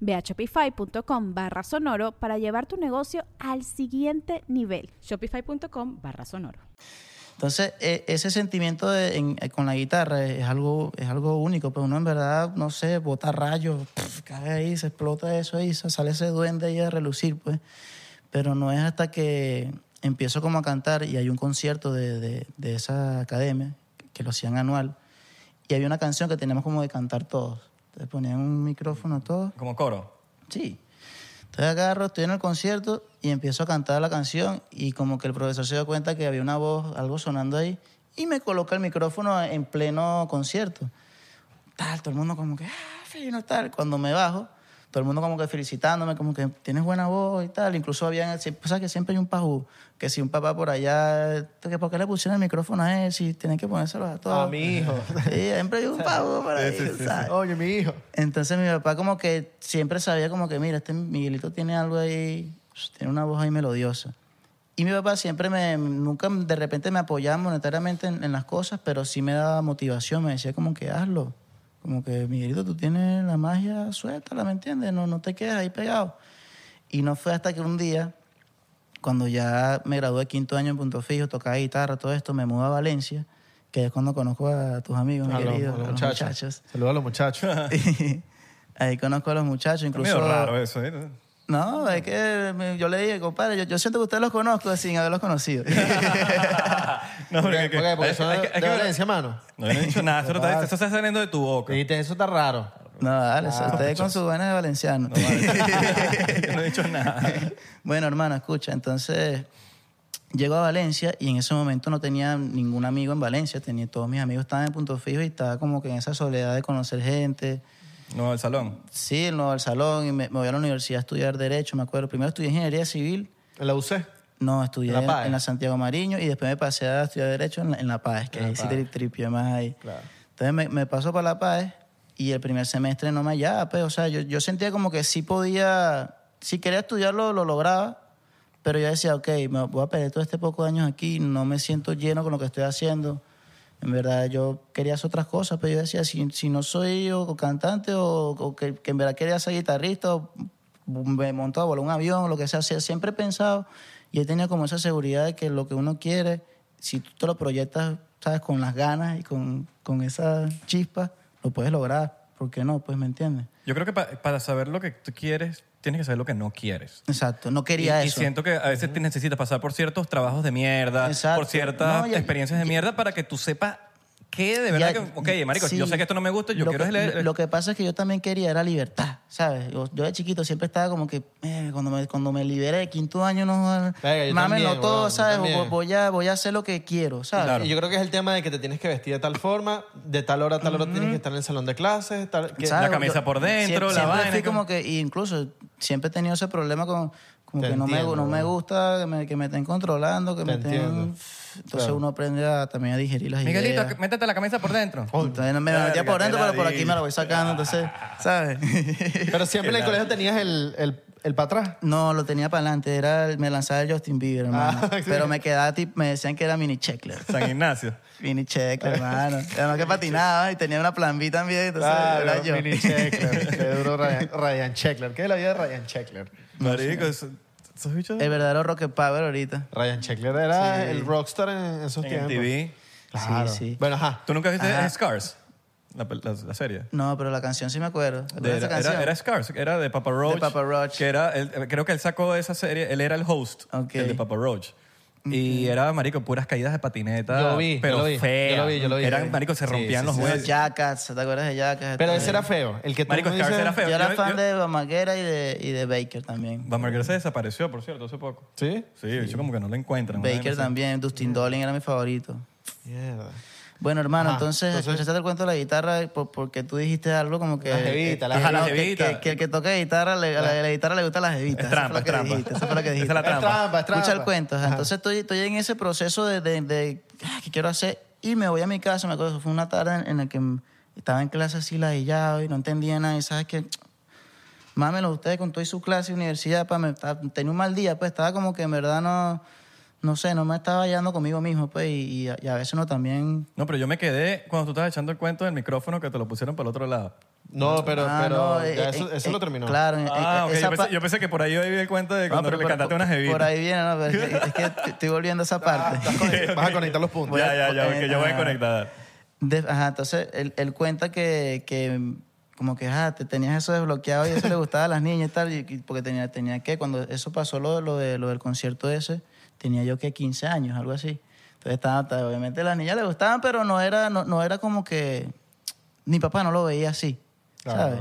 Ve a shopify.com barra sonoro para llevar tu negocio al siguiente nivel. Shopify.com barra sonoro. Entonces, e- ese sentimiento de- en- eh, con la guitarra es algo, es algo único, pero uno en verdad, no sé, bota rayos, pf, cae ahí, se explota eso ahí, sale ese duende ahí a relucir, pues. Pero no es hasta que empiezo como a cantar y hay un concierto de, de- de esa academia, que lo hacían anual, y había una canción que teníamos como de cantar todos. Entonces ponían un micrófono a todos Como coro. Sí. Entonces agarro, estoy en el concierto y empiezo a cantar la canción y como que el profesor se dio cuenta que había una voz, algo sonando ahí y me coloca el micrófono en pleno concierto. Tal, todo el mundo como que, ah, fino, tal. Cuando me bajo, todo el mundo como que felicitándome, como que tienes buena voz y tal. Incluso había, sabes que siempre hay un pajú, que si un papá por allá, que por qué le pusieron el micrófono a él, si tienen que ponérselo a todos. A mi hijo. Sí, siempre hay un pajú por ahí, ¿sabes? Oye, mi hijo. Entonces mi papá como que siempre sabía como que, mira, este Miguelito tiene algo ahí, tiene una voz ahí melodiosa. Y mi papá siempre me, nunca de repente me apoyaba monetariamente en, en las cosas, pero sí me daba motivación, me decía como que hazlo. Como que, Miguelito, tú tienes la magia, suéltala, ¿me entiendes? No, no te quedes ahí pegado. Y no fue hasta que un día, cuando ya me gradué de quinto año en Punto Fijo, tocaba guitarra, todo esto, me mudé a Valencia, que es cuando conozco a tus amigos, mi los, querido, a los a los muchachos. muchachos. Saludos a los muchachos. Ahí conozco a los muchachos, Es incluso... medio raro eso, ¿eh? No, es que yo le dije, compadre, yo, yo siento que ustedes los conozco sin haberlos conocido. No, ¿Por porque, qué? ¿Por qué? Porque hay- son hay de, que- hay de que- Valencia, mano. No he dicho nada, eso, está, eso está saliendo de tu boca. Dijiste, eso está raro. no, dale, ustedes con sus buenas de valenciano. Yo no he dicho nada. bueno, hermano, escucha, entonces llego a Valencia y en ese momento no tenía ningún amigo en Valencia, tenía todos mis amigos estaban en punto fijo y estaba como que en esa soledad de conocer gente. No, el salón. Sí, no al salón y me, me voy a la universidad a estudiar Derecho, me acuerdo. Primero estudié Ingeniería Civil, En la UC. no, estudié ¿En la en, PAE? en la Santiago Mariño y después me pasé a estudiar Derecho en la, en la PAE, que En ahí sí te tripié más ahí. Claro. Entonces me, me paso para la PAE y el primer semestre no me hallaba, pues, o sea, yo, yo sentía como que sí podía, si quería estudiarlo, lo lograba, pero yo decía, ok, me voy a perder todo este poco de años aquí, no me siento lleno con lo que estoy haciendo. En verdad, yo quería hacer otras cosas, pero yo decía, si, si no soy o cantante o, que, en verdad quería ser guitarrista o me monto a volar un avión lo que sea, siempre he pensado y he tenido como esa seguridad de que lo que uno quiere, si tú te lo proyectas, sabes, con las ganas y con, con esa chispa, lo puedes lograr. ¿Por qué no? Pues, ¿me entiendes? Yo creo que pa- para saber lo que tú quieres, tienes que saber lo que no quieres. Exacto, no Y, quería y eso. siento que a veces te necesitas pasar por ciertos trabajos de mierda, Exacto. por ciertas No, y- experiencias de mierda para que tú sepas qué de verdad Ya- que, ok, marico, sí. yo sé que esto no me gusta, yo quiero que, leer. lo, lo que pasa es que yo también quería era libertad, ¿sabes? Yo, yo de chiquito siempre estaba como que, eh, cuando, me, cuando me liberé de quinto año, no, Venga, yo mámenlo también, todo, ¿sabes? también. Voy a, voy a hacer lo que quiero, ¿sabes? Claro. Y yo creo que es el tema de que te tienes que vestir de tal forma, de tal hora a tal hora tienes que estar en el salón de clases. Tal, que-. La camisa Yo por dentro, siempre, la siempre vaina, fui como- que, y incluso siempre he tenido ese problema con, como Te que no, me, no me gusta que me, que me estén controlando, que Te me estén... entiendo. Entonces Claro. uno aprende a, también a digerir las Miguelito, ideas. métete la camisa por dentro. Entonces me la metía por dentro, pero por aquí me la voy sacando, entonces, ¿sabes? Pero siempre en el colegio tenías el, el, el para atrás. No, lo tenía para adelante, era el- me lanzaba el Justin Bieber, hermano. Ah, sí. Pero me quedaba tipo, me decían que era mini checkler. San Ignacio. Mini checkler, hermano. Además que patinaba y tenía una plan B también, entonces era Claro, yo. mini Checkler. Qué duro Ryan, Ryan Checkler. ¿Qué es la vida de Ryan Checkler? Marico, esos, esos bichos El verdadero Rocket Power ahorita. Ryan Checkler era Sí. el rockstar en esos en tiempos. MTV. Claro. Sí, sí. Bueno, ajá. ¿Tú nunca viste Ajá. Scars? La, la- la serie. No, pero la canción sí me acuerdo. ¿Te acuerdas de De- esa era, canción? era, era Scars, era de Papa Roach. Papa Roach. Que era, él- creo que él sacó esa serie, él era el host, Ok. el de Papa Roach. Y era, marico, puras caídas de patineta. Yo lo vi, yo pero lo vi, yo feas. lo vi, yo lo vi, Eran, marico, se Sí, rompían sí, los sí. huesos. ¿te acuerdas de Jackass? Pero ese eso. era feo. El que tú Marico, dices- era feo. Yo era Yo- fan yo- de Bamaguera y de, y de Baker también. Van Marguerite se desapareció, por cierto, hace poco. ¿Sí? Sí, de hecho como que no lo encuentran. Baker también, Dustin Dolin era mi favorito. Mierda. Bueno, hermano, Ajá, entonces, entonces- el cuento de la guitarra por- porque tú dijiste algo como que... La jevita, la que, no, que-. Que, que el que toca guitarra, le, a la, la guitarra le gusta la jevita. Es trampa, es que trampa. dijiste, Eso fue lo que Esa es dijiste. la Es trampa. trampa, es trampa. Escucha el cuento. ajá. Entonces estoy, estoy en ese proceso de, de, de, ah, ¿qué quiero hacer? Y me voy a mi casa, me acuerdo, fue una tarde en, en la que estaba en clase así ladillado y no entendía nada. Y sabes que, mámelo ustedes con toda su clase universidad, pa, me, estaba- tenía un mal día, pues estaba como que en verdad no, no sé, no me estaba hallando conmigo mismo, pues, y, y a- y a veces uno también... No, pero yo me quedé cuando tú estabas echando el cuento del micrófono que te lo pusieron para el otro lado. No, pero, Ah, pero no, ya eh, eso, eh, eso eh, lo terminó. Claro, Ah, eh, ok. esa Yo pensé, yo pensé que por ahí iba el cuento de No, cuando pero le cantaste una jevita. Por ahí viene, no, pero es que, es que estoy volviendo a esa parte. Vas a conectar los puntos. Ya, ya, ya, porque yo voy a Ah. conectar. De- ajá, entonces él, él cuenta que, que como que ah, te tenías eso desbloqueado y eso le gustaba a las niñas y tal, y, y porque tenía, tenía que, cuando eso pasó lo, lo, de, lo del concierto ese, tenía yo que 15 años, algo así. Entonces estaba, obviamente las niñas le gustaban, pero no era, no, no era como que, mi papá no lo veía así, ¿sabes?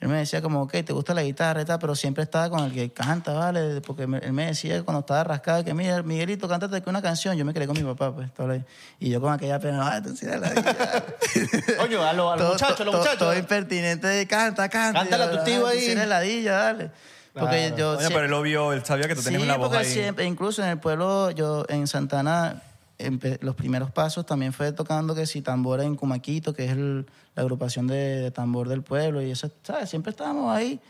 Él me decía como, ok, te gusta la guitarra y tal, pero siempre estaba con el que canta, ¿vale? Porque él me decía cuando estaba rascado que, mira, Miguelito, cántate aquí una canción. Yo me quedé con mi papá, pues. todo ahí. Y yo con aquella pena, ah, tú sí la guitarra". Coño, a los, a los Todo- muchachos, a los todo- muchachos. Todo impertinente, canta, canta. Cántale a tu tío "Ah, tú ahí". sí ladilla, dale. Porque Claro. yo Oye, pero él lo vio, él sabía que tú tenías sí, una voz porque ahí. siempre, incluso en el pueblo, yo en Santana, empe- los primeros pasos también fue tocando que si tambora en Cumaquito, que es el- la agrupación de, de tambor del pueblo, y eso, ¿sabes? Siempre estábamos ahí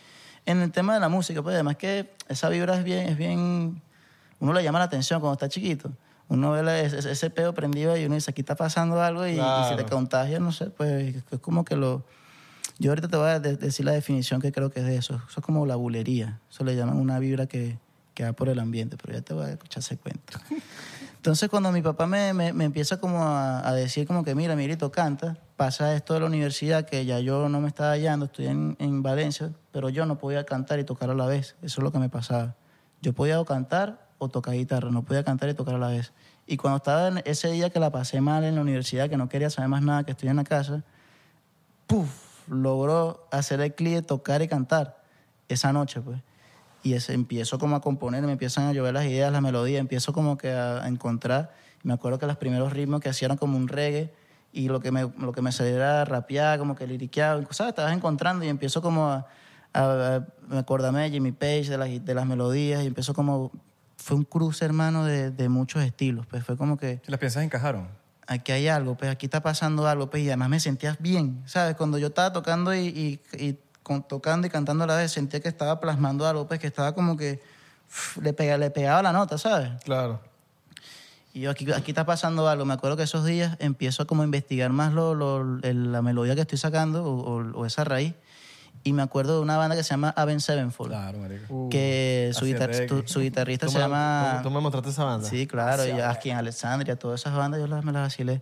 en el tema de la música, pues además que esa vibra es bien, es bien, uno le llama la atención cuando está chiquito. Uno ve la- ese, ese pedo prendido y uno dice, aquí está pasando algo, y, y si te contagia, no sé, pues es como que lo... Yo ahorita te voy a de- decir la definición que creo que es de eso. Eso es como la bulería. Eso le llaman una vibra que, que va por el ambiente, pero ya te voy a escuchar ese cuento. Entonces, cuando mi papá me, me, empieza como a, a decir como que, mira, Mirito, canta, pasa esto de la universidad, que ya yo no me estaba hallando, estoy en, en Valencia, pero yo no podía cantar y tocar a la vez. Eso es lo que me pasaba. Yo podía o cantar o tocar guitarra, no podía cantar y tocar a la vez. Y cuando estaba ese día que la pasé mal en la universidad, que no quería saber más nada, que estoy en la casa, ¡puf! Logró hacer el clic de tocar y cantar esa noche, pues. Y ese, empiezo como a componer, me empiezan a llover las ideas, las melodías, empiezo como que a, a encontrar. Me acuerdo que los primeros ritmos que hacía eran como un reggae y lo que me, lo que me salía era rapear, como que liriqueado, ¿sabes? Estabas encontrando y empiezo como a, a- me acordarme de Jimmy Page, de las, de las melodías y empiezo como... Fue un cruce, hermano, de, de muchos estilos, pues fue como que las piezas encajaron. Aquí hay algo, pues aquí está pasando algo, pues y además me sentías bien, ¿sabes? Cuando yo estaba tocando y, y- y con- tocando y cantando a la vez, sentía que estaba plasmando algo, pues que estaba como que le, pega- le pegaba la nota, ¿sabes? Claro. Y yo, aquí, aquí está pasando algo. Me acuerdo que esos días empiezo a como investigar más lo, lo- el- la melodía que estoy sacando o, o- o esa raíz. Y me acuerdo de una banda que se llama Aven Sevenfold, Claro, marico. que su, Así guitar- tu- su guitarrista se me- llama... tú- Tú me mostraste esa banda. Sí, claro, y aquí en Alexandria, todas esas bandas yo las, me las vacilé.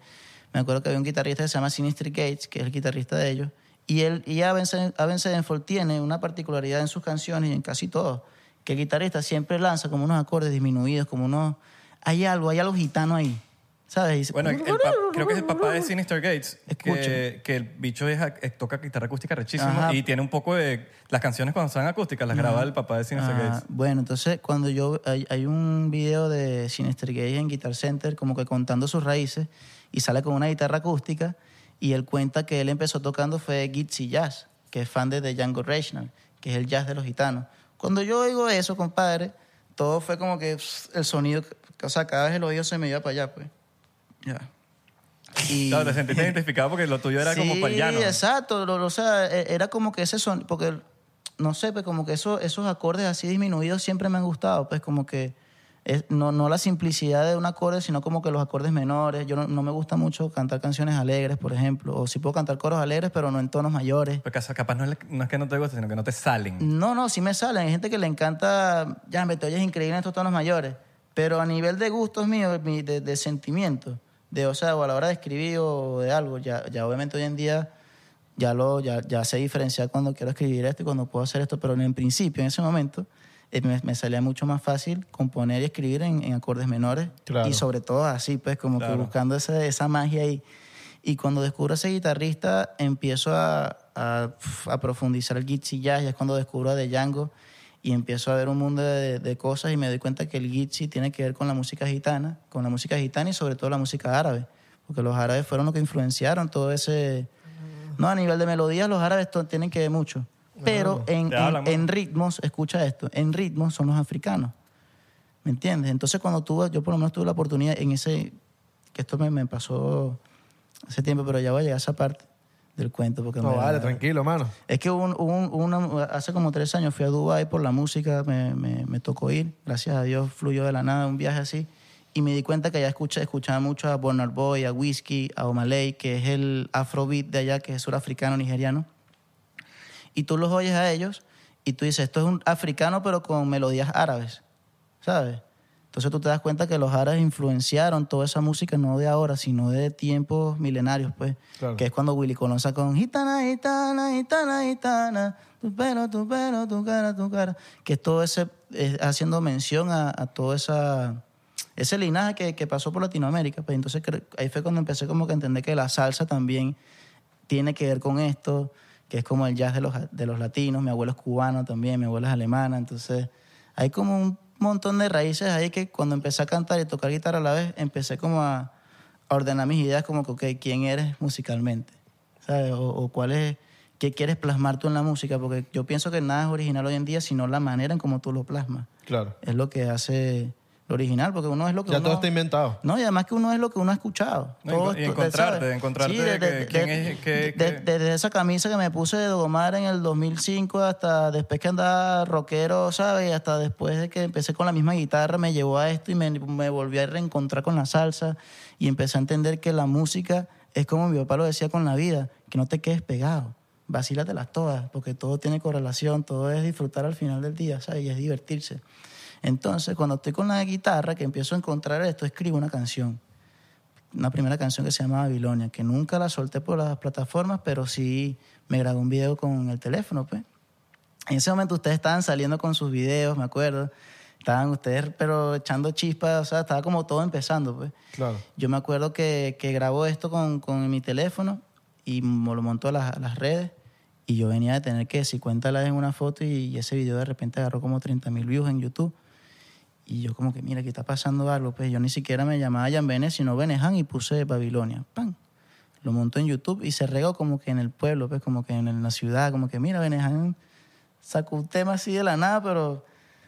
Me acuerdo que había un guitarrista que se llama Sinistry Gates, que es el guitarrista de ellos, y él y Avenged Sevenfold tiene una particularidad en sus canciones y en casi todo, que el guitarrista siempre lanza como unos acordes disminuidos, como unos... Hay algo, hay algo gitano ahí, ¿sabes? Dice- Bueno, el creo que es el papá de Sinister Gates, que, que el bicho es eh, toca guitarra acústica rechísimo Ajá. y tiene un poco de... Las canciones cuando son acústicas las graba el papá de Sinister Ah, Gates. bueno, entonces cuando yo hay, hay un video de Sinister Gates en Guitar Center como que contando sus raíces y sale con una guitarra acústica y él cuenta que él empezó tocando fue Gitsy Jazz, que es fan de The Django Reinhardt, que es el jazz de los gitanos. Cuando yo oigo eso, compadre, todo fue como que pss, el sonido, o sea, cada vez el oído se me iba para allá, pues. Ya. Y- Claro, te sentiste identificado porque lo tuyo era como para el llano. Sí, exacto. lo- o sea, e- era como que ese son, porque no sé, pues como que eso, esos acordes así disminuidos siempre me han gustado, pues como que es- no, no la simplicidad de un acorde, sino como que los acordes menores. Yo no, no me gusta mucho cantar canciones alegres, por ejemplo, o sí puedo cantar coros alegres, pero no en tonos mayores. Porque capaz- no es, no es que no te guste, sino que no te salen. No, no, sí me salen. Hay gente que le encanta, ya me te oyes increíble en estos tonos mayores. Pero a nivel de gustos míos, de, de sentimientos, de, o sea, o a la hora de escribir o de algo, ya, ya obviamente hoy en día ya, lo, ya, ya sé diferenciar cuando quiero escribir esto y cuando puedo hacer esto, pero en principio, en ese momento, eh, me, me salía mucho más fácil componer y escribir en, en acordes menores Claro. y sobre todo así, pues como que Claro. buscando esa, esa magia ahí. Y cuando descubro a ese guitarrista, empiezo a, a, a profundizar el Gitsy Jazz, ya es cuando descubro a The Django y empiezo a ver un mundo de, de cosas y me doy cuenta que el Gitsy tiene que ver con la música gitana, con la música gitana y sobre todo la música árabe. porque los árabes fueron los que influenciaron todo ese... No, a nivel de melodías los árabes tienen que ver mucho, pero en, en- en ritmos, escucha esto, en ritmos son los africanos, ¿me entiendes? Entonces cuando tuve, yo por lo menos tuve la oportunidad en ese, que esto me, me pasó hace tiempo, pero ya voy a llegar a esa parte del cuento. Porque No, me- vale, tranquilo, mano. es que hubo un- hubo un- una- hace como tres años fui a Dubái por la música, me, me- me tocó ir, gracias a Dios fluyó de la nada un viaje así, y me di cuenta que allá escucha, escuchaba mucho a Burna Boy, a Whiskey, a Omaley, que es el afrobeat de allá, que es surafricano, nigeriano. Y tú los oyes a ellos y tú dices, esto es un africano pero con melodías árabes, ¿sabes? Entonces tú te das cuenta que los árabes influenciaron toda esa música no de ahora, sino de tiempos milenarios, pues. Claro. Que es cuando Willy Colón saca con gitana, gitana, gitana, gitana, tu pelo, tu pelo, tu cara, tu cara. Que es todo ese, es haciendo mención a, a todo esa, ese linaje que, que pasó por Latinoamérica. Pues entonces ahí fue cuando empecé como que a entender que la salsa también tiene que ver con esto, que es como el jazz de los, de los latinos. Mi abuelo es cubano también, mi abuela es alemana. Entonces hay como un montón de raíces ahí que cuando empecé a cantar y tocar guitarra a la vez, empecé como a, a ordenar mis ideas como que, ok, ¿quién eres musicalmente? ¿Sabes? O, o cuál es, qué quieres plasmar tú en la música, porque yo pienso que nada es original hoy en día, sino la manera en cómo tú lo plasmas. Claro. Es lo que hace lo original, porque uno es lo que Ya uno... todo está inventado. No, y además que uno es lo que uno ha escuchado. No, Todo y encontrarte, ¿sabes? encontrarte Sí, de quién de- es- de- que- Desde esa camisa que me puse de Dogomar en el 2005 hasta después que andaba rockero, ¿sabes? Y hasta después de que empecé con la misma guitarra me llevó a esto y me, me volví a reencontrar con la salsa y empecé a entender que la música es como mi papá lo decía con la vida, que no te quedes pegado. Vacílatelas todas, porque todo tiene correlación, todo es disfrutar al final del día, ¿sabes? Y es divertirse. Entonces, cuando estoy con la guitarra, que empiezo a encontrar esto, escribo una canción. Una primera canción que se llama Babilonia, que nunca la solté por las plataformas, pero sí me grabé un video con el teléfono, pues. En ese momento ustedes estaban saliendo con sus videos, me acuerdo. Estaban ustedes, pero echando chispas, o sea, estaba como todo empezando, pues. Claro. Yo me acuerdo que, que grabó esto con, con mi teléfono y mo- lo montó a las, a las redes. Y yo venía de tener que 50 likes en una foto y, y ese video de repente agarró como 30 mil views en YouTube. Y yo como que, mira, aquí está pasando algo. Pues yo ni siquiera me llamaba Jan Benes, sino Benejan y puse Babilonia. ¡Pam! Lo montó en YouTube y se regó como que en el pueblo, pues como que en la ciudad, como que, mira, Benejan sacó un tema así de la nada, pero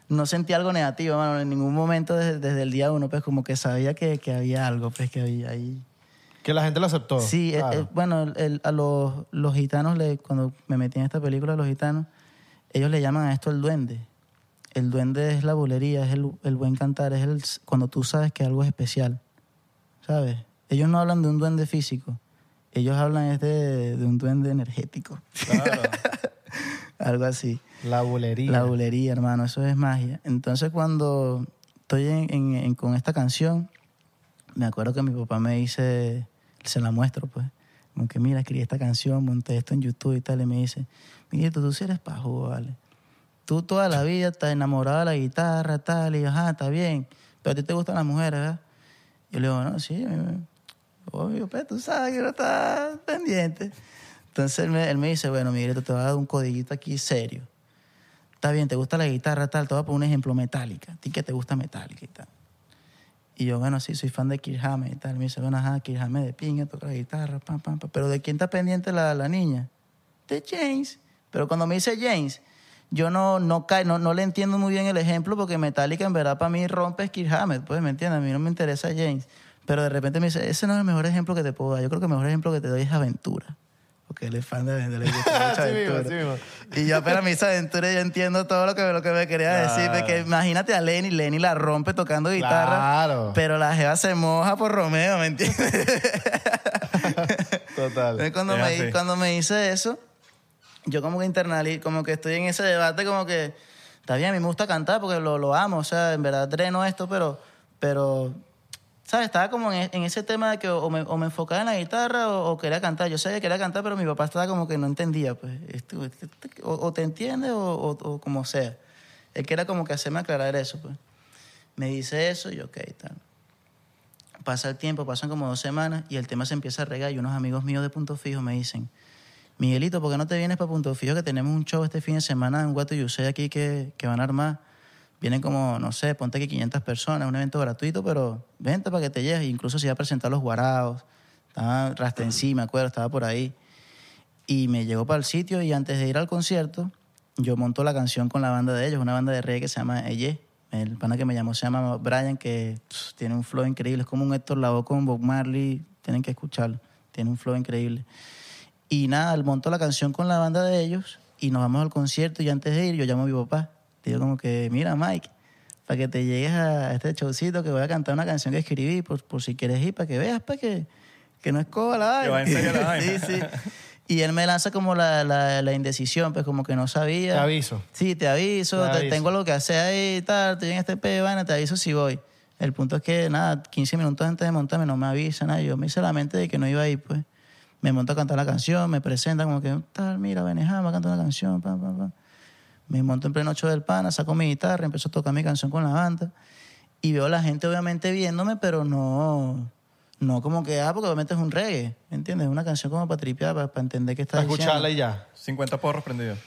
no sentí algo negativo, mano, en ningún momento desde, desde el día uno, pues como que sabía que, que había algo, pues que había ahí. Que la gente lo aceptó. Sí, eh, Claro. eh, bueno, el- el- a los, los gitanos, le, cuando me metí en esta película, los gitanos, ellos le llaman a esto el duende. El duende es la bulería, es el, el buen cantar, es el, cuando tú sabes que algo es especial, ¿sabes? Ellos no hablan de un duende físico, ellos hablan es de, de un duende energético, Claro. algo así. La bulería. La bulería, hermano, eso es magia. Entonces, cuando estoy en- en- en- con esta canción, me acuerdo que mi papá me dice, se la muestro, pues, como que mira, escribí esta canción, monté esto en YouTube y tal, y me dice, mira, tú sí eres pajo, vale. Tú toda la vida estás enamorado de la guitarra, tal, y ajá, está bien, pero a ti te gustan las mujeres, ¿verdad? Yo le digo, no, sí, obvio, pues tú sabes que no estás pendiente. Entonces él me, dice, bueno, Miguelito, te voy a dar un codiguito aquí serio. Está bien, te gusta la guitarra, tal, te voy a poner un ejemplo, Metallica. A ti que te gusta Metallica y tal. Y yo, bueno, sí, soy fan de Kirk Hammett y tal. Me dice, bueno, ajá, Kirk Hammett de pinga, toca la guitarra, pam, pam, pam. Pero ¿de quién está pendiente la, la niña? De James. Pero cuando me dice James, yo no, no, no, no le entiendo muy bien el ejemplo porque Metallica en verdad para mí rompe es Kirk Hammett, pues, ¿me entiendes? A mí no me interesa James. Pero de repente me dice, ese no es el mejor ejemplo que te puedo dar. Yo creo que el mejor ejemplo que te doy es Aventura. Porque él es fan de Aventura. Así mismo, mismo. Y yo apenas me hice aventura y yo entiendo todo lo que, lo que me quería decir. Porque imagínate a Lenny, Lenny la rompe tocando guitarra. Claro. Pero la jeva se moja por Romeo, ¿me entiendes? Total. Entonces, cuando, Es me, así. cuando me hice eso, yo como que internalicé, como que estoy en ese debate, como que está bien, a mí me gusta cantar porque lo, lo amo, o sea, en verdad dreno esto, pero, pero ¿sabes? Estaba como en, en ese tema de que o me, o me enfocaba en la guitarra o, o quería cantar. Yo sabía que quería cantar, pero mi papá estaba como que no entendía, pues, o, o te entiende o como sea. Él quería como que hacerme aclarar eso, pues. Me dice eso y ok, tal. Pasa el tiempo, pasan como dos semanas y el tema se empieza a regar y unos amigos míos de Punto Fijo me dicen, Miguelito, ¿por qué no te vienes para Punto Fijo que tenemos un show este fin de semana en Guato Yusei aquí que, que van a armar? Vienen como, no sé, ponte que 500 personas, un evento gratuito, pero vente para que te lleves. Incluso se iba a presentar los guaraos, Estaba Rastency, me acuerdo, estaba por ahí. Y me llegó para el sitio y antes de ir al concierto, yo monto la canción con la banda de ellos, una banda de reggae que se llama Eye. El pana que me llamó se llama Brian, que tiene un flow increíble. Es como un Héctor Lavoe con Bob Marley. Tienen que escucharlo. Tiene un flow increíble. Y nada, él montó la canción con la banda de ellos y nos vamos al concierto. Y antes de ir, yo llamo a mi papá. Le digo como que, mira, Mike, para que te llegues a este showcito que voy a cantar una canción que escribí, por, por si quieres ir, para que veas, para que, que no es coba la Que va en serio la vaina. sí, sí. Y él me lanza como la, la, la indecisión, pues como que no sabía. Te aviso. Sí, te aviso, Te te- aviso. tengo algo que hacer ahí y tal, estoy en este pe, vaina, te aviso si voy. El punto es que, nada, 15 minutos antes de montarme no me avisan, nada. Yo me hice la mente de que no iba a ir, pues. Me monto a cantar la canción, me presentan como que, tal, mira, Benejama, a cantar una canción, pa, pa, pa. Me monto en pleno show del pana, saco mi guitarra, empiezo a tocar mi canción con la banda. Y veo a la gente obviamente viéndome, pero no, no como que, ah, porque obviamente es un reggae, ¿me entiendes? Es una canción como para tripear, para, para entender qué está Para diciendo. escucharla y ya. 50 porros prendidos.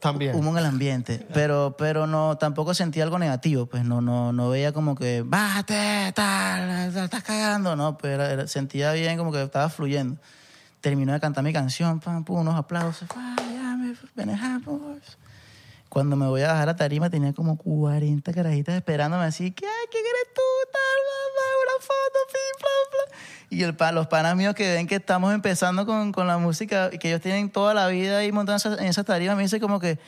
También. humo en el ambiente, pero pero no tampoco sentía algo negativo, pues no no no veía como que bájate, tal, estás cagando, no, pero era- era- sentía bien como que estaba fluyendo. Terminó de cantar mi canción, pam, pum, unos aplausos, "Ah, venejamos". Cuando me voy a bajar a tarima tenía como 40 carajitas esperándome así, ¿qué, ¿quién eres tú? Tal, una foto, pim, bla, bla. Y el, pa- los panas míos que ven que estamos empezando con, con la música y que ellos tienen toda la vida ahí montados en esa- esas tarimas, me dicen como que,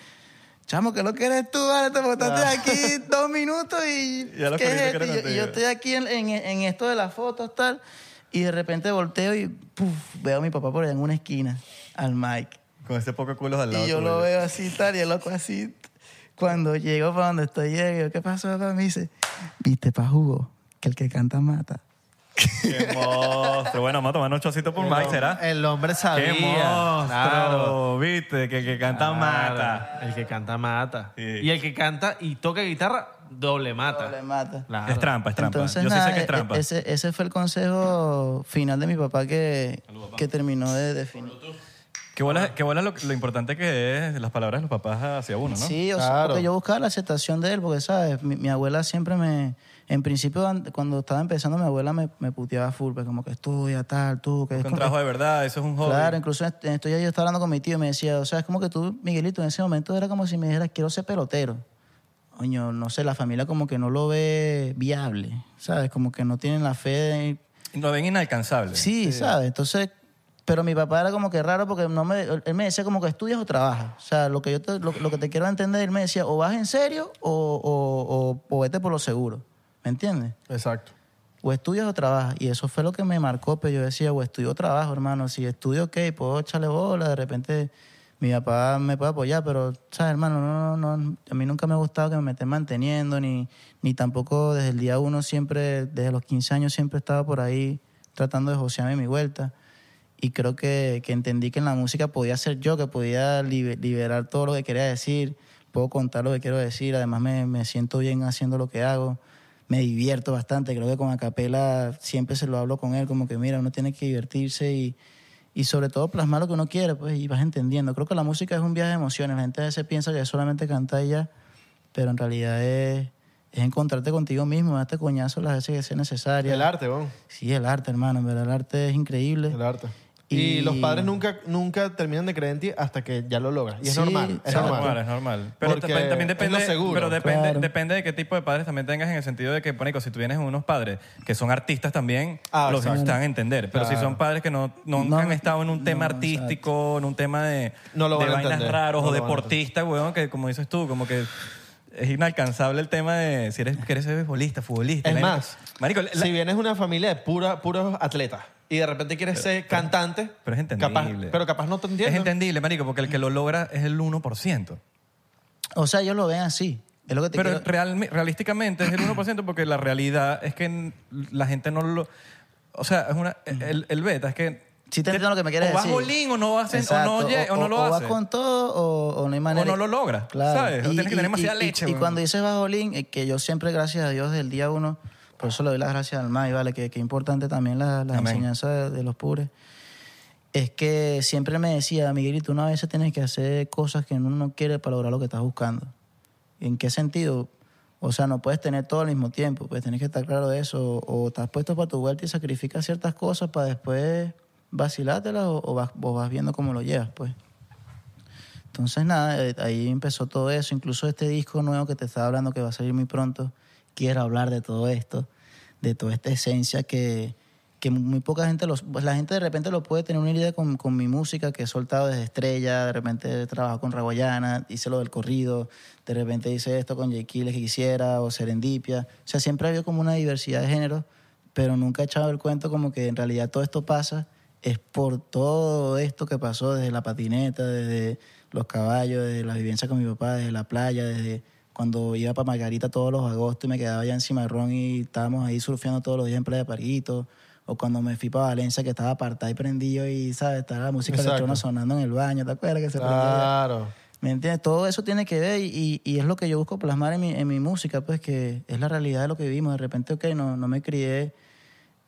chamo, ¿qué es lo que eres tú? Vale, te montaste aquí dos minutos y, Ya lo ¿qué es creíste que esto? era Y yo, estoy aquí en, en- en esto de las fotos, tal, y de repente volteo y puf, veo a mi papá por allá en una esquina, al Mike. Con ese poco culos al lado. Y yo lo veo así tal, y el loco así. Cuando llego para donde estoy, llego, ¿qué pasó, papá? Me dice, viste, pa' jugo, que el que canta mata. Qué monstruo. Bueno, vamos a tomar un chocito por Mike, ¿será? El hombre sabía. Qué monstruo. Claro. ¿Viste? Que el que canta Claro. mata. El que canta mata. Sí. Y el que canta y toca guitarra, doble mata. Le mata. Claro. Es trampa, es trampa. Entonces, Yo sí nada, sé que es e- trampa. Ese, ese fue el consejo final de mi papá que, que terminó de definir. Qué bola, qué bola lo, lo importante que es las palabras de los papás hacia uno, ¿no? Sí, o sea, Claro. porque yo buscaba la aceptación de él, porque, ¿sabes? Mi, mi abuela siempre me... En principio, an- cuando estaba empezando, mi abuela me, me puteaba full, pues, como que estudia, tal, tú, que... es Con como- trabajo de verdad, eso es un hobby. Claro, incluso en días yo estaba hablando con mi tío y me decía, o sea, es como que tú, Miguelito, en ese momento era como si me dijeras, quiero ser pelotero. Coño, no sé, la familia como que no lo ve viable, ¿sabes? Como que no tienen la fe de... Lo ven inalcanzable. Sí, ¿sabes? Entonces, pero mi papá era como que raro porque no me, él me decía como que estudias o trabajas. O sea, lo que yo te, lo, lo que te quiero entender, él me decía, o vas en serio o, o, o, o vete por lo seguro. ¿Me entiendes? Exacto. o estudias o trabajas. Y eso fue lo que me marcó, pero yo decía, o estudio o trabajo, hermano. Si estudio, ok, puedo echarle bola, de repente mi papá me puede apoyar, pero, ¿sabes, hermano? No, no, no, a mí nunca me ha gustado que me estén manteniendo, ni, ni tampoco desde el día uno siempre, desde los 15 años siempre estaba por ahí tratando de josearme mi vuelta. Y creo que, que entendí que en la música podía ser yo, que podía libe- liberar todo lo que quería decir, puedo contar lo que quiero decir, además me, me siento bien haciendo lo que hago me divierto bastante. Creo que con Acapela siempre se lo hablo con él, como que mira, uno tiene que divertirse y, y sobre todo plasmar lo que uno quiere, pues, y vas entendiendo. Creo que la música es un viaje de emociones. La gente a veces piensa que es solamente cantar y ya, pero en realidad es, es encontrarte contigo mismo, darte coñazo las veces que sea necesaria. El arte, bueno. Sí, el arte, hermano, verdad, el arte es increíble. El arte. Y, Y- los padres nunca, nunca terminan de creer en ti hasta que ya lo logras. Y es Sí, normal. Es normal. normal, es normal. Pero Porque también, también es depende, lo seguro. pero depende, Claro. depende de qué tipo de padres también tengas en el sentido de que, ponico, si tú vienes unos padres que son artistas también, Ah, los están a entender. Pero si Claro. son padres que no, nunca No, han estado en un tema no, artístico, en un tema de, No lo de van a vainas entender. raros No o deportistas, weón, que como dices tú, como que es inalcanzable el tema de si eres, quieres ser futbolista, futbolista. Es más, Marico, la- si vienes de una familia de pura, puros atletas y de repente quieres ser cantante, pero es capaz, entendible. pero capaz no te es entiendes. entendible, marico, porque el que lo logra es el 1%. O sea, ellos lo ven así. Es lo que te Pero quiero- real- realísticamente es el 1% porque la realidad es que la gente no lo... O sea, es una, el, el beta es que... Sí te entiendo lo que me quieres o vas decir. bolín o no, vas en- o no, lle- o, no lo o haces. vas con todo o, o no hay manera. no lo logras, ¿sabes? O tienes que tener demasiada leche, Y, cuando dices bajo eh, que yo siempre, gracias a Dios, del día uno, por eso le doy las gracias al MAI, ¿vale? Que, que importante también la, la Amén. enseñanza de, de los pures. Es que siempre me decía, Miguelito, una vez tienes que hacer cosas que uno no quiere para lograr lo que estás buscando. ¿En qué sentido? O sea, no puedes tener todo al mismo tiempo, pues tienes que estar claro de eso. O, o estás puesto para tu vuelta y sacrificas ciertas cosas para después vacilártelas o, o vas, o vas viendo cómo lo llevas, pues. Entonces, nada, eh, ahí empezó todo eso. Incluso este disco nuevo que te estaba hablando, que va a salir muy pronto, quiero hablar de todo esto, de toda esta esencia que, que muy poca gente, los, pues la gente de repente lo puede tener una idea con, con mi música que he soltado desde Estrella, de repente he trabajado con Raguayana, hice lo del corrido, de repente hice esto con J. Quiles que quisiera, o Serendipia. O sea, siempre ha habido como una diversidad de géneros, pero nunca he echado el cuento como que en realidad todo esto pasa es por todo esto que pasó desde la patineta, desde los caballos, desde la vivencia con mi papá, desde la playa, desde cuando iba para Margarita todos los agostos y me quedaba allá en Cimarrón y estábamos ahí surfeando todos los días en Playa de Parguito, o cuando me fui para Valencia que estaba apartado y prendido y, ¿sabes? Estaba la música electrónica sonando en el baño, ¿te acuerdas que se prendía? Claro. ¿Me entiendes? Todo eso tiene que ver y, y- y es lo que yo busco plasmar en mi, en mi música, pues que es la realidad de lo que vivimos. De repente, ok, no, no me crié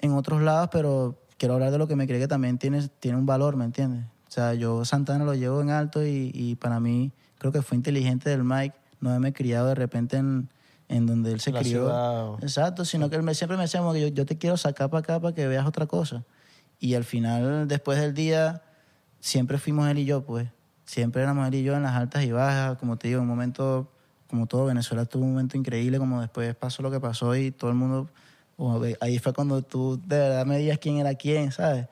en otros lados, pero quiero hablar de lo que me crié que también tiene, tiene un valor, ¿me entiendes? O sea, yo Santana lo llevo en alto y, y para mí creo que fue inteligente del Mike no haberme criado de repente en, en donde él se La crió. ciudad o- Exacto, sino que él me, siempre me decía que yo, yo te quiero sacar para acá para que veas otra cosa. Y al final, después del día, siempre fuimos él y yo, pues. Siempre éramos él y yo en las altas y bajas. Como te digo, un momento, como todo, Venezuela tuvo un momento increíble, como después pasó lo que pasó y todo el mundo. ahí fue cuando tú de verdad me digas quién era quién, ¿sabes?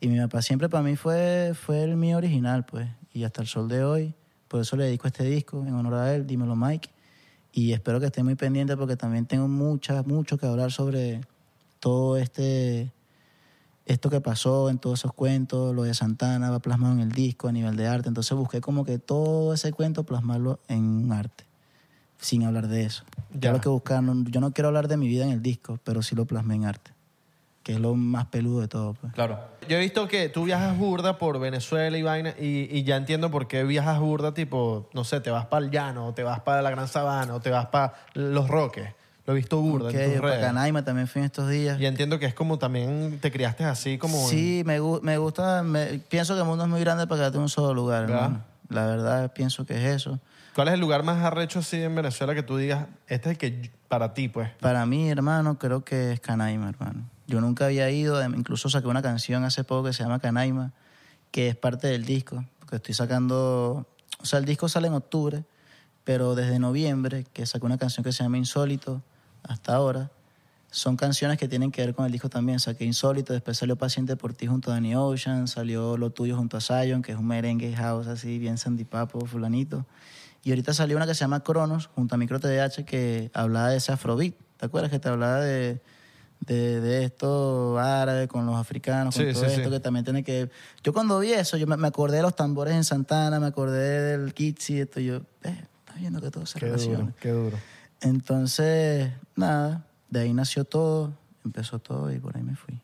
Y mi papá siempre para mí fue, fue el mío original, pues. Y hasta el sol de hoy, por eso le dedico este disco en honor a él, Dímelo Mike. Y espero que esté muy pendiente porque también tengo mucha, mucho que hablar sobre todo este esto que pasó en todos esos cuentos, lo de Santana va plasmado en el disco a nivel de arte. Entonces busqué como que todo ese cuento plasmarlo en un arte, sin hablar de eso. Ya. Ya. lo que buscar, no- yo no quiero hablar de mi vida en el disco, pero sí lo plasmé en arte, que es lo más peludo de todo. Pues. Claro. Yo he visto que tú viajas burda por Venezuela y vaina, y, y ya entiendo por qué viajas burda, tipo, no sé, te vas para el llano, o te vas para la Gran Sabana, o te vas para Los Roques. Lo he visto burda Ok, en tus para redes. Canaima también fui en estos días. Y entiendo que es como también te criaste así, como... en- Sí, me, gu- me gusta, me- pienso que el mundo es muy grande para quedarte en un solo lugar. ¿Verdad? La verdad, pienso que es eso. ¿Cuál es el lugar más arrecho así en Venezuela que tú digas, este es el que yo- para ti, pues? Para mí, hermano, creo que es Canaima, hermano. Yo nunca había ido, incluso saqué una canción hace poco que se llama Canaima, que es parte del disco, porque estoy sacando, o sea, el disco sale en octubre, pero desde noviembre, que saqué una canción que se llama Insólito, hasta ahora, son canciones que tienen que ver con el disco también. Saqué Insólito, después salió Paciente por ti junto a Danny Ocean, salió Lo Tuyo junto a Zion, que es un merengue house así, bien sandipapo, fulanito. Y ahorita salió una que se llama Cronos, junto a Micro TDH, que hablaba de ese afrobeat. ¿Te acuerdas que te hablaba de, de, de esto árabe con los africanos, con Sí, todo sí, esto sí. que también tiene que... Yo cuando vi eso, yo me, me acordé de los tambores en Santana, me acordé del Kitsi, esto, yo, eh, estás viendo que todo se Qué relaciona. duro, qué duro. Entonces, nada, de ahí nació todo, empezó todo y por ahí me fui.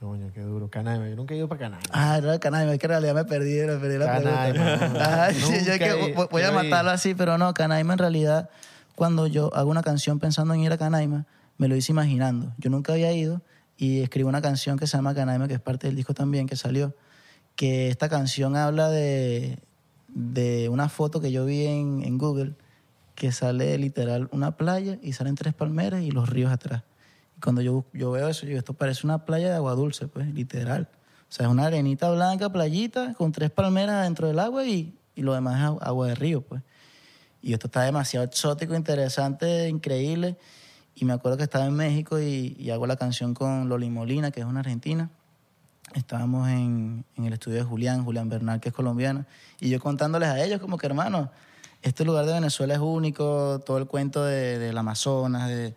Coño, qué duro. Canaima, yo nunca he ido para Canaima. Ah, era Canaima, es que en realidad me perdí, me perdí la Canaima, pregunta. Ah, sí, yo que voy- voy a matarlo así, pero no, Canaima en realidad, cuando yo hago una canción pensando en ir a Canaima, me lo hice imaginando. Yo nunca había ido y escribo una canción que se llama Canaima, que es parte del disco también, que salió, que esta canción habla de, de una foto que yo vi en, en Google, que sale literal una playa y salen tres palmeras y los ríos atrás. Y cuando yo, yo veo eso, yo digo, esto parece una playa de agua dulce, pues, literal. O sea, es una arenita blanca, playita, con tres palmeras dentro del agua y, y lo demás es agu- agua de río, pues. Y esto está demasiado exótico, interesante, increíble. Y me acuerdo que estaba en México y, y hago la canción con Loli Molina, que es una argentina. Estábamos en, en el estudio de Julián, Julián Bernal, que es colombiano. Y yo contándoles a ellos como que, hermano, este lugar de Venezuela es único, todo el cuento de, del Amazonas, de,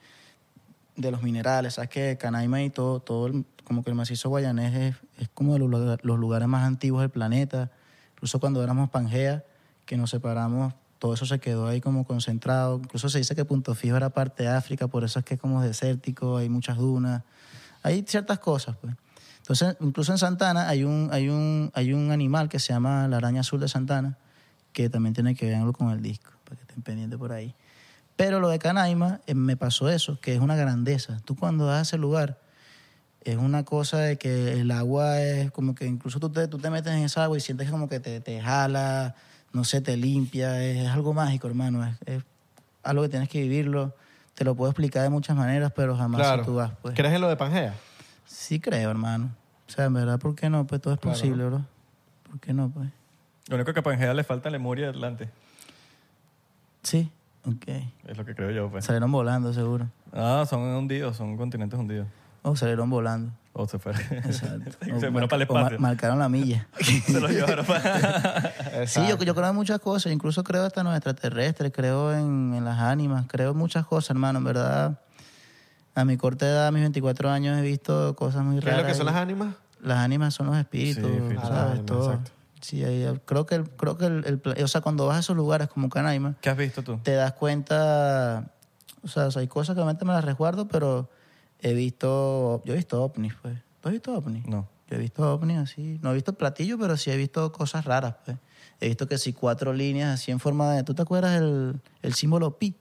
de los minerales, sabes que Canaima y todo, todo el- como que el macizo guayanés es, es como de los, los lugares más antiguos del planeta. Incluso cuando éramos Pangea, que nos separamos, todo eso se quedó ahí como concentrado. Incluso se dice que Punto Fijo era parte de África, por eso es que es como desértico, hay muchas dunas. Hay ciertas cosas, pues. Entonces, incluso en Santana hay un, hay un, hay un animal que se llama la araña azul de Santana, que también tiene que ver algo con el disco, para que estén pendientes por ahí. Pero lo de Canaima, eh, me pasó eso, que es una grandeza. Tú cuando vas a ese lugar, es una cosa de que el agua es como que incluso tú te, tú te metes en esa agua y sientes como que te, te jala, no sé, te limpia, es, es algo mágico, hermano. Es, es algo que tienes que vivirlo. Te lo puedo explicar de muchas maneras, pero jamás Claro. si tú vas, pues. ¿Crees en lo de Pangea? Sí creo, hermano. O sea, en verdad, ¿por qué no? Pues todo es Claro. posible, bro. ¿Por qué no, pues? Lo único que a Pangea le falta es Lemuria y Atlante. Sí, ok. Es lo que creo yo, pues. Salieron volando, seguro. Ah, son hundidos, son continentes hundidos. O salieron volando. O se fueron. Exacto. se fueron para el mar- espacio. marcaron la milla. se los llevaron para... Sí, yo, yo creo en muchas cosas, incluso creo hasta en los extraterrestres, creo en, en las ánimas, creo en muchas cosas, hermano, en verdad. A mi corta edad, a mis 24 años, he visto cosas muy ¿Qué es raras. lo que son las ánimas? Las ánimas son los espíritus, Sí, espíritus. Ah, las ¿sabes? ánimas, Todo. exacto. Sí, ahí- creo que, el, creo que el, o sea, cuando vas a esos lugares como Canaima, ¿Qué has visto tú? te das cuenta, o sea, hay cosas que obviamente me las resguardo, pero he visto, yo he visto ovnis, pues. ¿Tú has visto ovnis? No. Yo he visto ovnis así, no he visto platillo, pero sí he visto cosas raras, pues. He visto que sí, cuatro líneas así en forma de, ¿tú te acuerdas el, el símbolo pi?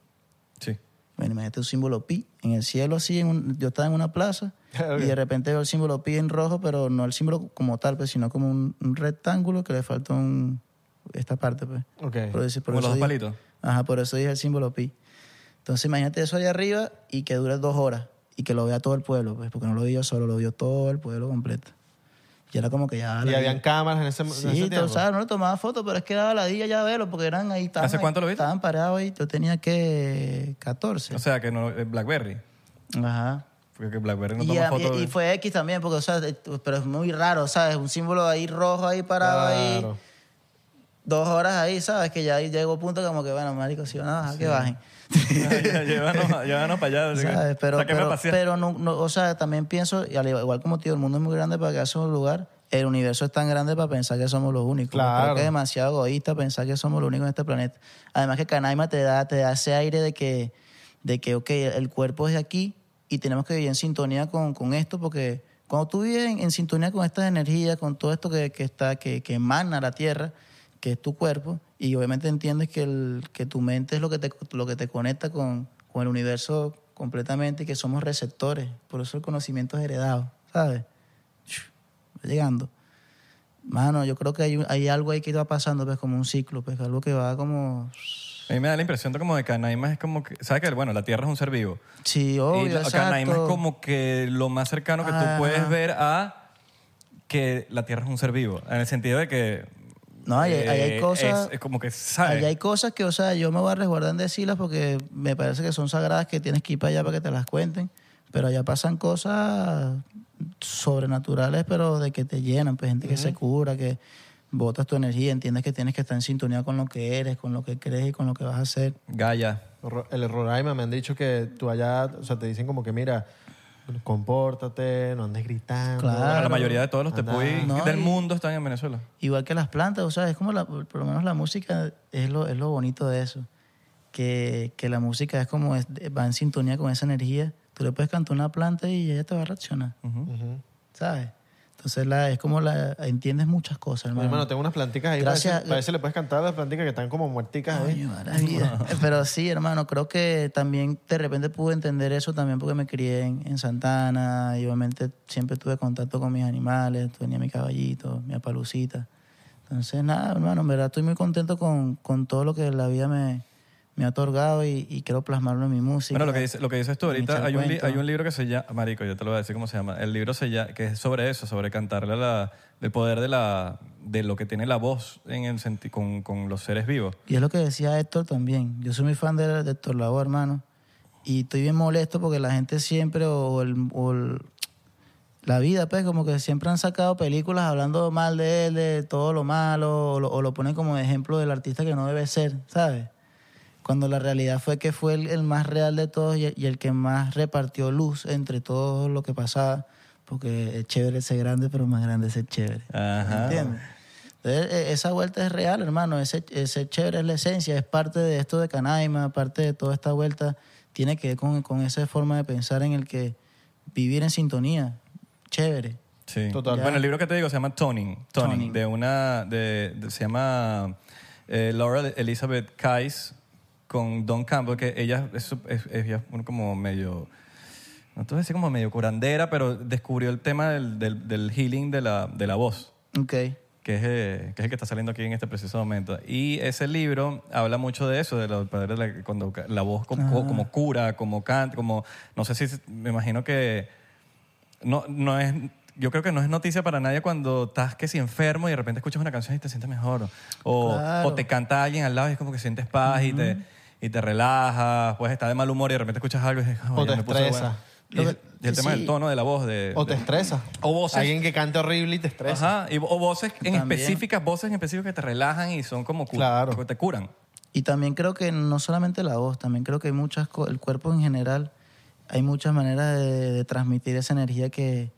Sí. Bueno, imagínate un símbolo pi en el cielo así, en un- yo estaba en una plaza Ok. y de repente veo el símbolo pi en rojo, pero no el símbolo como tal, pues, sino como un, un rectángulo que le falta un, esta parte, pues. Ok. Por eso- por Como eso los dos dije- palitos. Ajá, por eso dije el símbolo pi. Entonces imagínate eso allá arriba y que dure dos horas y que lo vea todo el pueblo, pues, porque no lo vi yo solo, lo vio todo el pueblo completo. Y era como que ya... ¿Y habían cámaras en ese, en ese Sí, tiempo? tú sabes, no le tomaba fotos, pero es que daba la día ya verlo, porque eran ahí. estaban ¿Hace ahí- cuánto lo viste? Estaban parados ahí, yo tenía que 14. O sea, que no... eh, Blackberry. Ajá. Porque Blackberry no Y, toma a- fotos. y- y fue X también, porque, o sea, eh, pero es muy raro, ¿sabes? Un símbolo ahí rojo ahí parado ahí, Claro. Dos horas ahí, ¿sabes? Que ya ahí llegó un punto como que, bueno, marico, si van a bajar, que bajen. llévanos, llévanos para allá. ¿Sabes? Pero, a pero, no, no, o sea, también pienso, y al igual igual como tío, el mundo es muy grande para que sea un lugar. El universo es tan grande para pensar que somos los únicos. Claro. Creo que es demasiado egoísta pensar que somos los únicos en este planeta. Además que Canaima te da, te da ese aire de que, de que, ok, el cuerpo es de aquí y tenemos que vivir en sintonía con, con esto porque cuando tú vives en, en sintonía con estas energías, con todo esto que, que está, que, que emana la Tierra, que es tu cuerpo, y obviamente entiendes que, el, que tu mente es lo que te, lo que te conecta con, con el universo completamente y que somos receptores. Por eso el conocimiento es heredado, ¿sabes? Va llegando. Mano, yo creo que hay, hay algo ahí que va pasando, pues, como un ciclo, pues, algo que va como... A mí me da la impresión de como de Canaima es como que... ¿Sabes que Bueno, la Tierra es un ser vivo. Sí, obvio, y la- exacto. Canaima es como que lo más cercano que tú puedes ver a que la Tierra es un ser vivo. En el sentido de que... No, ahí, ahí hay eh, cosas... Es, es como que, ¿sabes? Ahí hay cosas que, o sea, yo me voy a resguardar en decirlas porque me parece que son sagradas que tienes que ir para allá para que te las cuenten. Pero allá pasan cosas sobrenaturales, pero de que te llenan, pues gente que se cura, que botas tu energía, entiendes que tienes que estar en sintonía con lo que eres, con lo que crees y con lo que vas a hacer. Gaia. Ro- El Roraima me han dicho que tú allá, o sea, te dicen como que mira, compórtate, no andes gritando. Claro. la mayoría de todos los No, del y- mundo están en Venezuela. Igual que las plantas, o sea, es como, la- por lo menos la música es lo, es lo bonito de eso. Que, que la música es como, es- va en sintonía con esa energía. Tú le puedes cantar una planta y ella te va a reaccionar. ¿sabes? Entonces la, es como la, entiendes muchas cosas, hermano. hermano, tengo unas planticas ahí. Gracias. Parece, parece le puedes cantar a las planticas que están como muerticas ahí. Coño, maravilla. Pero sí, hermano, creo que también de repente pude entender eso también porque me crié en, en Santana y obviamente siempre tuve contacto con mis animales, tenía mi caballito, mi apalucita. Entonces, nada, hermano, en verdad estoy muy contento con, con todo lo que la vida me, me ha otorgado y, y quiero plasmarlo en mi música. Bueno, lo que, dice- lo que dices tú ahorita, hay un, li- hay un libro que se llama, Marico, yo te lo voy a decir cómo se llama. El libro se llama, que es sobre eso, sobre cantarle la, el poder de, la, de lo que tiene la voz en el senti- con, con los seres vivos. Y es lo que decía Héctor también. Yo soy muy fan de, de Héctor Lavoe, hermano. Y estoy bien molesto porque la gente siempre, o, el, o el- la vida, pues, como que siempre han sacado películas hablando mal de él, de todo lo malo, o lo, o lo ponen como ejemplo del artista que no debe ser, ¿sabes? Cuando la realidad fue que fue el, el más real de todos y, y el que más repartió luz entre todo lo que pasaba. Porque es chévere ser grande, pero más grande es ser chévere. Ajá. ¿Entiendes? Entonces, e- esa vuelta es real, hermano. Ese, ese chévere es la esencia, es parte de esto de Canaima, parte de toda esta vuelta. Tiene que ver con, con esa forma de pensar en el que vivir en sintonía, chévere. Sí. Total. Bueno, el libro que te digo se llama Toning. Toning, Toning. de una, de, de- se llama eh, Laura Elizabeth Kais con Don Campbell, que ella es, es- es- como medio, no te voy a decir como medio curandera, pero descubrió el tema del, del, del healing de la, de la voz. Ok. que es, eh, que es el que está saliendo aquí en este preciso momento. Y ese libro habla mucho de eso, de los poderes de la, cuando la voz como, como cura, como canta, como, no sé si, me imagino que no, no es, yo creo que no es noticia para nadie cuando estás que si enfermo y de repente escuchas una canción y te sientes mejor. O, Claro. o te canta alguien al lado y es como que sientes paz y, te, y te relajas, puedes estar de mal humor y de repente escuchas algo y dices, O te "Oye, me puse estresa. bueno". Y, Lo que- y el tema sí. del tono de la voz. De, O te de- estresa. O voces. Alguien que cante horrible y te estresa. Ajá, y, o voces en También. específicas, voces en específicas que te relajan y son como cu- Claro. que te curan. Y también creo que no solamente la voz, también creo que hay muchas co- el cuerpo en general, hay muchas maneras de, de transmitir esa energía que,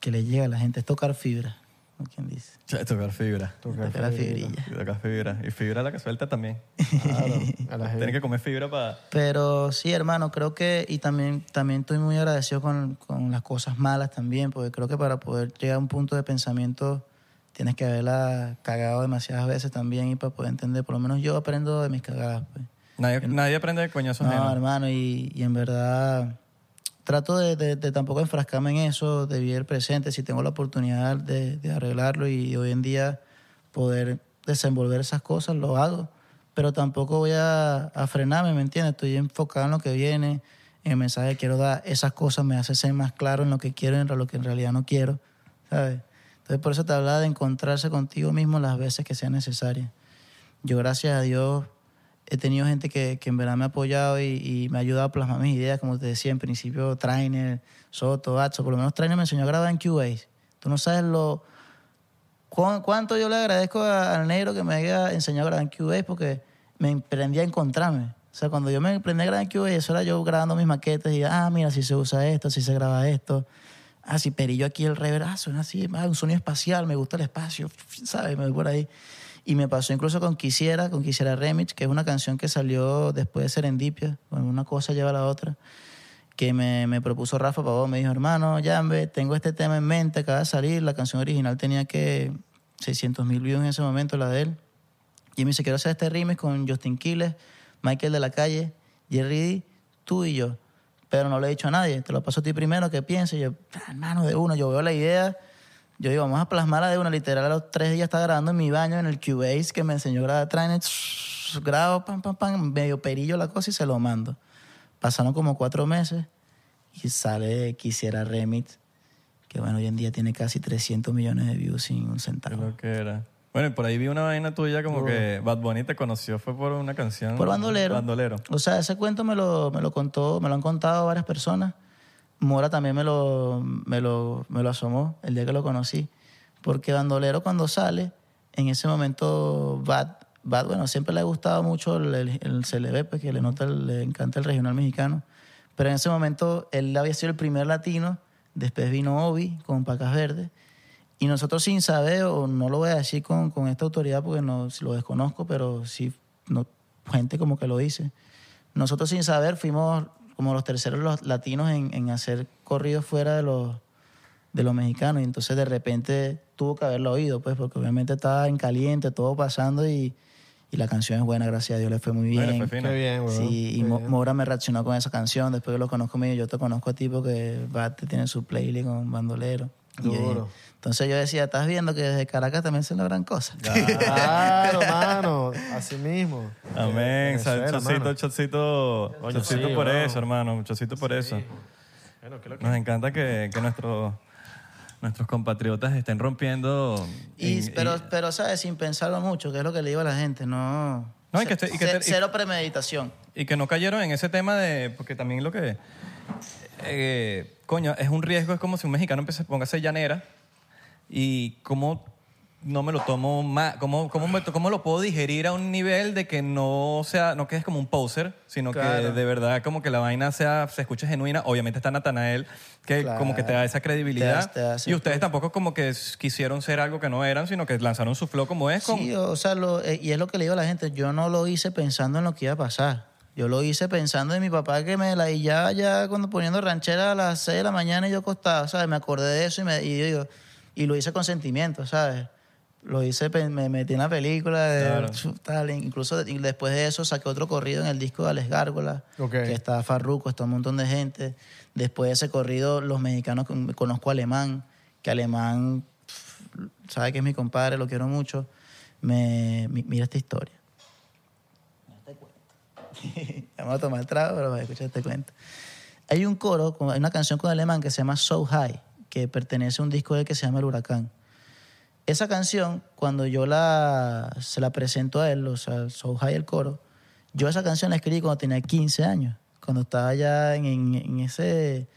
que le llega a la gente. Es tocar fibra, como quien dice. Tocar fibra. Tocar la fibrilla. Tocar fibra. Y fibra la que suelta también. Claro. A la Tienes que comer fibra para... Pero sí, hermano, creo que, y también, también estoy muy agradecido con, con las cosas malas también, porque creo que para poder llegar a un punto de pensamiento tienes que haberla cagado demasiadas veces también y para poder entender, por lo menos yo aprendo de mis cagadas. Pues. Nadie, nadie aprende de coñazos No, ajenos. hermano, y, y en verdad trato de, tampoco enfrascarme en eso, de vivir presente, si tengo la oportunidad de, de arreglarlo y hoy en día poder desenvolver esas cosas, lo hago, pero tampoco voy a, a frenarme, ¿me entiendes? Estoy enfocado en lo que viene, en el mensaje que quiero dar, esas cosas me hacen ser más claro en lo que quiero y en lo que en realidad no quiero, ¿sabes? Entonces por eso te hablaba de encontrarse contigo mismo las veces que sea necesaria. Yo gracias a Dios he tenido gente que, que en verdad me ha apoyado y, y me ha ayudado a plasmar mis ideas, como te decía en principio, Trainer, Soto, Atso, por lo menos Trainer me enseñó a grabar en Cubase. Tú no sabes lo cu- cuánto yo le agradezco a- al negro que me haya enseñado a grabar en Cubase porque me emprendí a encontrarme. O sea, cuando yo me emprendí a grabar en Cubase, eso era yo grabando mis maquetas y, ah, mira, si se usa esto, si se graba esto. Ah, si perillo aquí el reverb, ah, suena así, ah, un sonido espacial, me gusta el espacio, ¿sabes? Me voy por ahí. Y me pasó incluso con Quisiera, con Quisiera Remix, que es una canción que salió después de Serendipia, bueno, una cosa lleva a la otra, que me, me propuso Rafa Pavón, me dijo, hermano, Jambe, tengo este tema en mente, acaba de salir, la canción original tenía que 600 mil views en ese momento, la de él. Y me dice, quiero hacer este remix con Justin Quiles, Michael de la Calle, Jerry D, tú y yo. Pero no le he dicho a nadie, te lo paso a ti primero, que piense. Y yo, "Ah, hermano, de uno, yo veo la idea, yo digo, vamos a plasmarla de una, literal, a los tres días estaba grabando en mi baño, en el Cubase, que me enseñó a grabar Trainer, grabo, pam, pam, pam, medio perillo la cosa y se lo mando. Pasaron como cuatro meses y sale Quisiera Remix, que bueno, hoy en día tiene casi 300 millones de views sin un centavo. lo que era. Bueno, y por ahí vi una vaina tuya como que Bad Bunny te conoció, fue por una canción. Por bandolero. Bandolero. O sea, ese cuento me lo, me lo contó, me lo han contado varias personas. Mora también me lo, me, lo, me lo asomó el día que lo conocí. Porque Bandolero cuando sale, en ese momento Bad, Bad bueno, siempre le ha gustado mucho el, el, el CLB, pues que le, nota, le encanta el regional mexicano. Pero en ese momento él había sido el primer latino, después vino Obi con Pacas Verdes. Y nosotros sin saber, o no lo voy a decir con, con esta autoridad porque no lo desconozco, pero sí, no, gente como que lo dice. Nosotros sin saber fuimos como los terceros los latinos en, en hacer corridos fuera de los, de los mexicanos. Y entonces de repente tuvo que haberlo oído, pues, porque obviamente estaba en caliente, todo pasando y, y la canción es buena, gracias a Dios, le fue muy bien. Bueno, fue fino. Qué bien, weón. Sí, y Qué Mo- bien. Mora me reaccionó con esa canción. Después que lo conozco, me dijo, yo te conozco a ti porque Bate tiene su playlist con bandolero. Duro. Entonces yo decía, estás viendo que desde Caracas también se logran cosas. Claro, mano. Así mismo. Amén. Chocito, chocito, chocito sí, por eso, hermano. Chocito por eso. Bueno, ¿qué es lo que- Nos encanta que, que nuestros, nuestros compatriotas estén rompiendo. Y, en- pero, y- pero, ¿sabes? Sin pensarlo mucho, que es lo que le digo a la gente, no... No, y que Ce- estoy- y que ce- te- y- cero premeditación. Y que no cayeron en ese tema de. Porque también lo que. eh, coño, es un riesgo, es como si un mexicano empiece, ponga a ser llanera y cómo no me lo tomo más. Cómo, cómo, me- cómo lo puedo digerir a un nivel de que no sea. No quedes como un poser, sino que de verdad como que la vaina sea, se escuche genuina. Obviamente está Natanael, que Claro. como que te da esa credibilidad. Te y ustedes tampoco como que s- quisieron ser algo que no eran, sino que lanzaron su flow como es. Con, Sí, o sea, lo- eh, y es lo que le digo a la gente, yo no lo hice pensando en lo que iba a pasar. Yo lo hice pensando en mi papá que me la ya ya cuando poniendo ranchera a las 6 de la mañana y yo acostado, ¿sabes? Me acordé de eso y, me, y yo digo, y lo hice con sentimiento, ¿sabes? Lo hice, me metí en la película, de, Claro. tal, incluso y después de eso saqué otro corrido en el disco de Alex Gárgola, Ok. que está Farruko, está un montón de gente. Después de ese corrido, los mexicanos, con- conozco a Alemán, que Alemán sabe que es mi compadre, lo quiero mucho, me, mi- mira esta historia. Vamos a tomar trago, pero escucha este cuento. Hay un coro, hay una canción con alemán que se llama So High, que pertenece a un disco de que se llama El Huracán. Esa canción, cuando yo la, se la presento a él, o sea, So High el coro, yo esa canción la escribí cuando tenía 15 años, cuando estaba ya en, en- ese...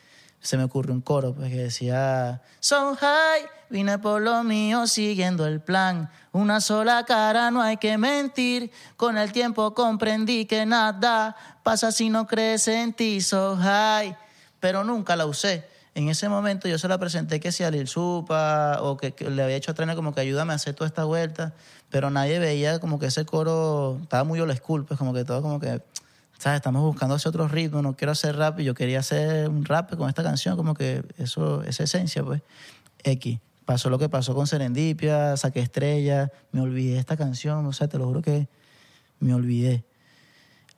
Se me ocurrió un coro pues, que decía, So High, vine por lo mío siguiendo el plan. Una sola cara, no hay que mentir. Con el tiempo comprendí que nada pasa si no crees en ti, So High. Pero nunca la usé. En ese momento yo se la presenté que si a Lil Supa o que, que le había hecho a Trainer como que ayúdame a hacer toda esta vuelta, pero nadie veía como que ese coro estaba muy old school, pues como que todo como que, ¿sabes? Estamos buscando hacer otro ritmo, no quiero hacer rap y yo quería hacer un rap con esta canción, como que eso, esa esencia, pues. X. Pasó lo que pasó con Serendipia, saqué estrella, me olvidé esta canción, o sea, te lo juro que me olvidé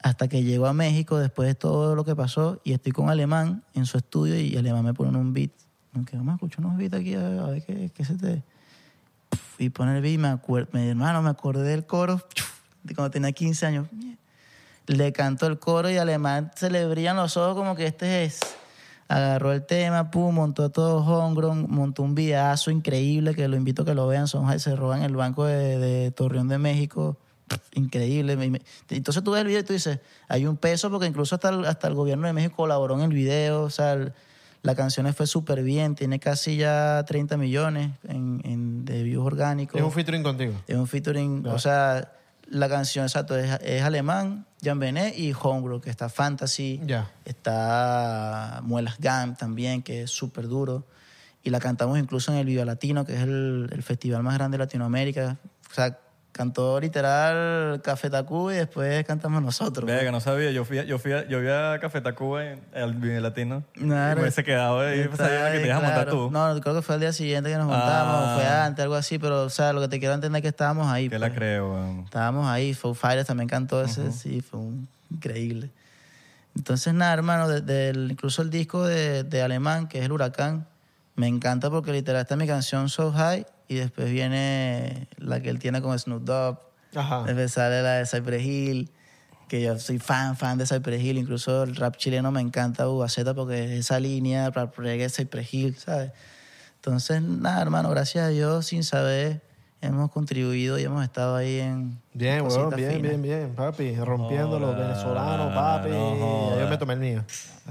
hasta que llego a México después de todo lo que pasó y estoy con Alemán en su estudio y Alemán me pone un beat. Aunque vamos a unos beats aquí a ver, qué, qué se te... Y pone el beat y me acuerdo, mi hermano, me acordé del coro de cuando tenía 15 años. Le canto el coro y Alemán se le brillan los ojos como que este es... Agarró el tema, pum, montó todo homegrown, montó un videazo increíble que lo invito a que lo vean. Son se roban el banco de Torreón de México. Increíble. Entonces tú ves el video y tú dices, hay un peso porque incluso hasta el, hasta el gobierno de México colaboró en el video. O sea, el- la canción fue súper bien. Tiene casi ya 30 millones en, en- de views orgánicos. Es un featuring contigo. Es un featuring, o sea, la canción, exacto, es, es alemán, Jan Benet y Homegrown, que está Fantasy, Ya. está Muelas Gam también, que es súper duro, y la cantamos incluso en el Viva Latino, que es el, el festival más grande de Latinoamérica. O sea, cantó literal Café Tacú y después cantamos nosotros. Vea, que no sabía. Yo fui, a- yo fui, a- yo fui a Café Tacuba en el Vive Latino. Claro. Y me hubiese quedado ahí, sabía que te ibas a montar tú. No, creo que fue el día siguiente que nos montamos, Ah. fue antes, algo así, pero, o sea, lo que te quiero entender es que estábamos ahí. Que la pues. creo, weón. Estábamos ahí, Foo Fighters también cantó ese, sí, fue un- increíble. Entonces, nada, hermano, de- incluso el disco de, de Alemán, que es El Huracán, me encanta porque literal está mi canción So High y después viene la que él tiene con Snoop Dogg, Ajá. después sale la de Cypress Hill, que yo soy fan, fan de Cypress Hill, incluso el rap chileno me encanta Ubaceta porque esa línea, rap reggae, Cypress Hill, ¿sabes? Entonces, nada, hermano, gracias a Dios, sin saber, hemos contribuido y hemos estado ahí en Bien, weón, bien, finas. bien, bien, papi. Rompiendo los venezolanos, papi. no yo me tomé el mío.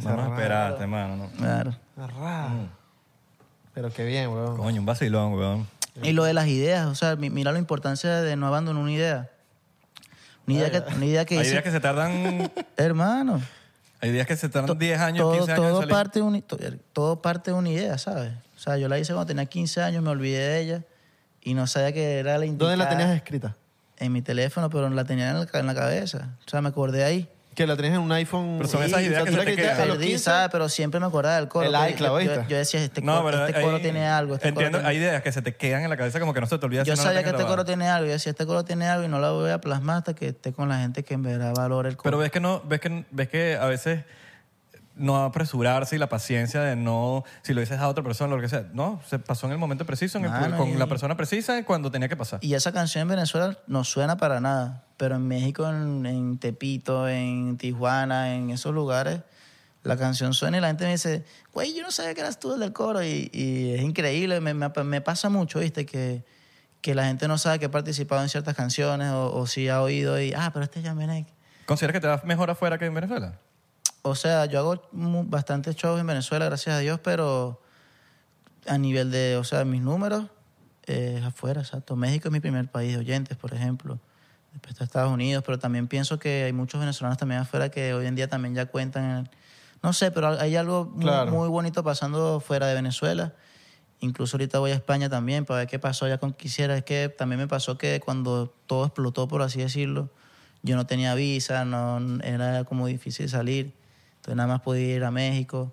No nos esperaste, hermano. no. Claro. Arra. Pero qué bien, weón. Coño, un vacilón, weón. Y lo de las ideas, o sea, mi- mira la importancia de no abandonar una idea. Una idea que, una idea que Hay dice, días que se tardan... hermano, Hay días que se tardan 10 años, todo, 15 años en todo salir. parte de un- to- todo parte de una idea, ¿sabes? O sea, yo la hice cuando tenía 15 años, me olvidé de ella y no sabía que era la indicada. ¿Dónde la tenías escrita? En mi teléfono, pero la tenía en la, en la cabeza. O sea, me acordé ahí. Que la tenías en un iPhone. Pero son Sí, esas ideas que se te quitas quedan. Perdí, 15. ¿sabes? Pero siempre me acordaba del coro. El Pues, iCloud, yo, yo, decía, este, No, coro, pero este hay- coro tiene algo. Este coro tiene- hay ideas que se te quedan en la cabeza como que no se te olvida. Yo si no la sabía que este coro grabada. tiene algo. Yo decía, este coro tiene algo y no la voy a plasmar hasta que esté con la gente que en verdad valora el coro. Pero ves que no, ves que, ves que a veces no apresurarse y la paciencia de no, si lo dices a otra persona, lo que sea. No, se pasó en el momento preciso, en el- Mano, con y- la persona precisa cuando tenía que pasar. Y esa canción en Venezuela no suena para nada, pero en México, en, en Tepito, en Tijuana, en esos lugares, la canción suena y la gente me dice, güey, yo no sabía que eras tú el del coro. Y, y es increíble, me, me- me pasa mucho, ¿viste? Que, que la gente no sabe que ha participado en ciertas canciones o, o si ha oído y, ah, pero este es Yamenek. ¿Consideras que te va mejor afuera que en Venezuela? O sea, yo hago bastantes shows en Venezuela, gracias a Dios, pero a nivel de, o sea, mis números, eh, es afuera, exacto. México es mi primer país de oyentes, por ejemplo. Después está Estados Unidos, pero también pienso que hay muchos venezolanos también afuera que hoy en día también ya cuentan. en- no sé, pero hay algo muy bonito pasando fuera de Venezuela. Incluso ahorita voy a España también para ver qué pasó allá con Quisiera. Es que también me pasó que cuando todo explotó, por así decirlo, yo no tenía visa, no, era como difícil salir. Entonces nada más podía ir a México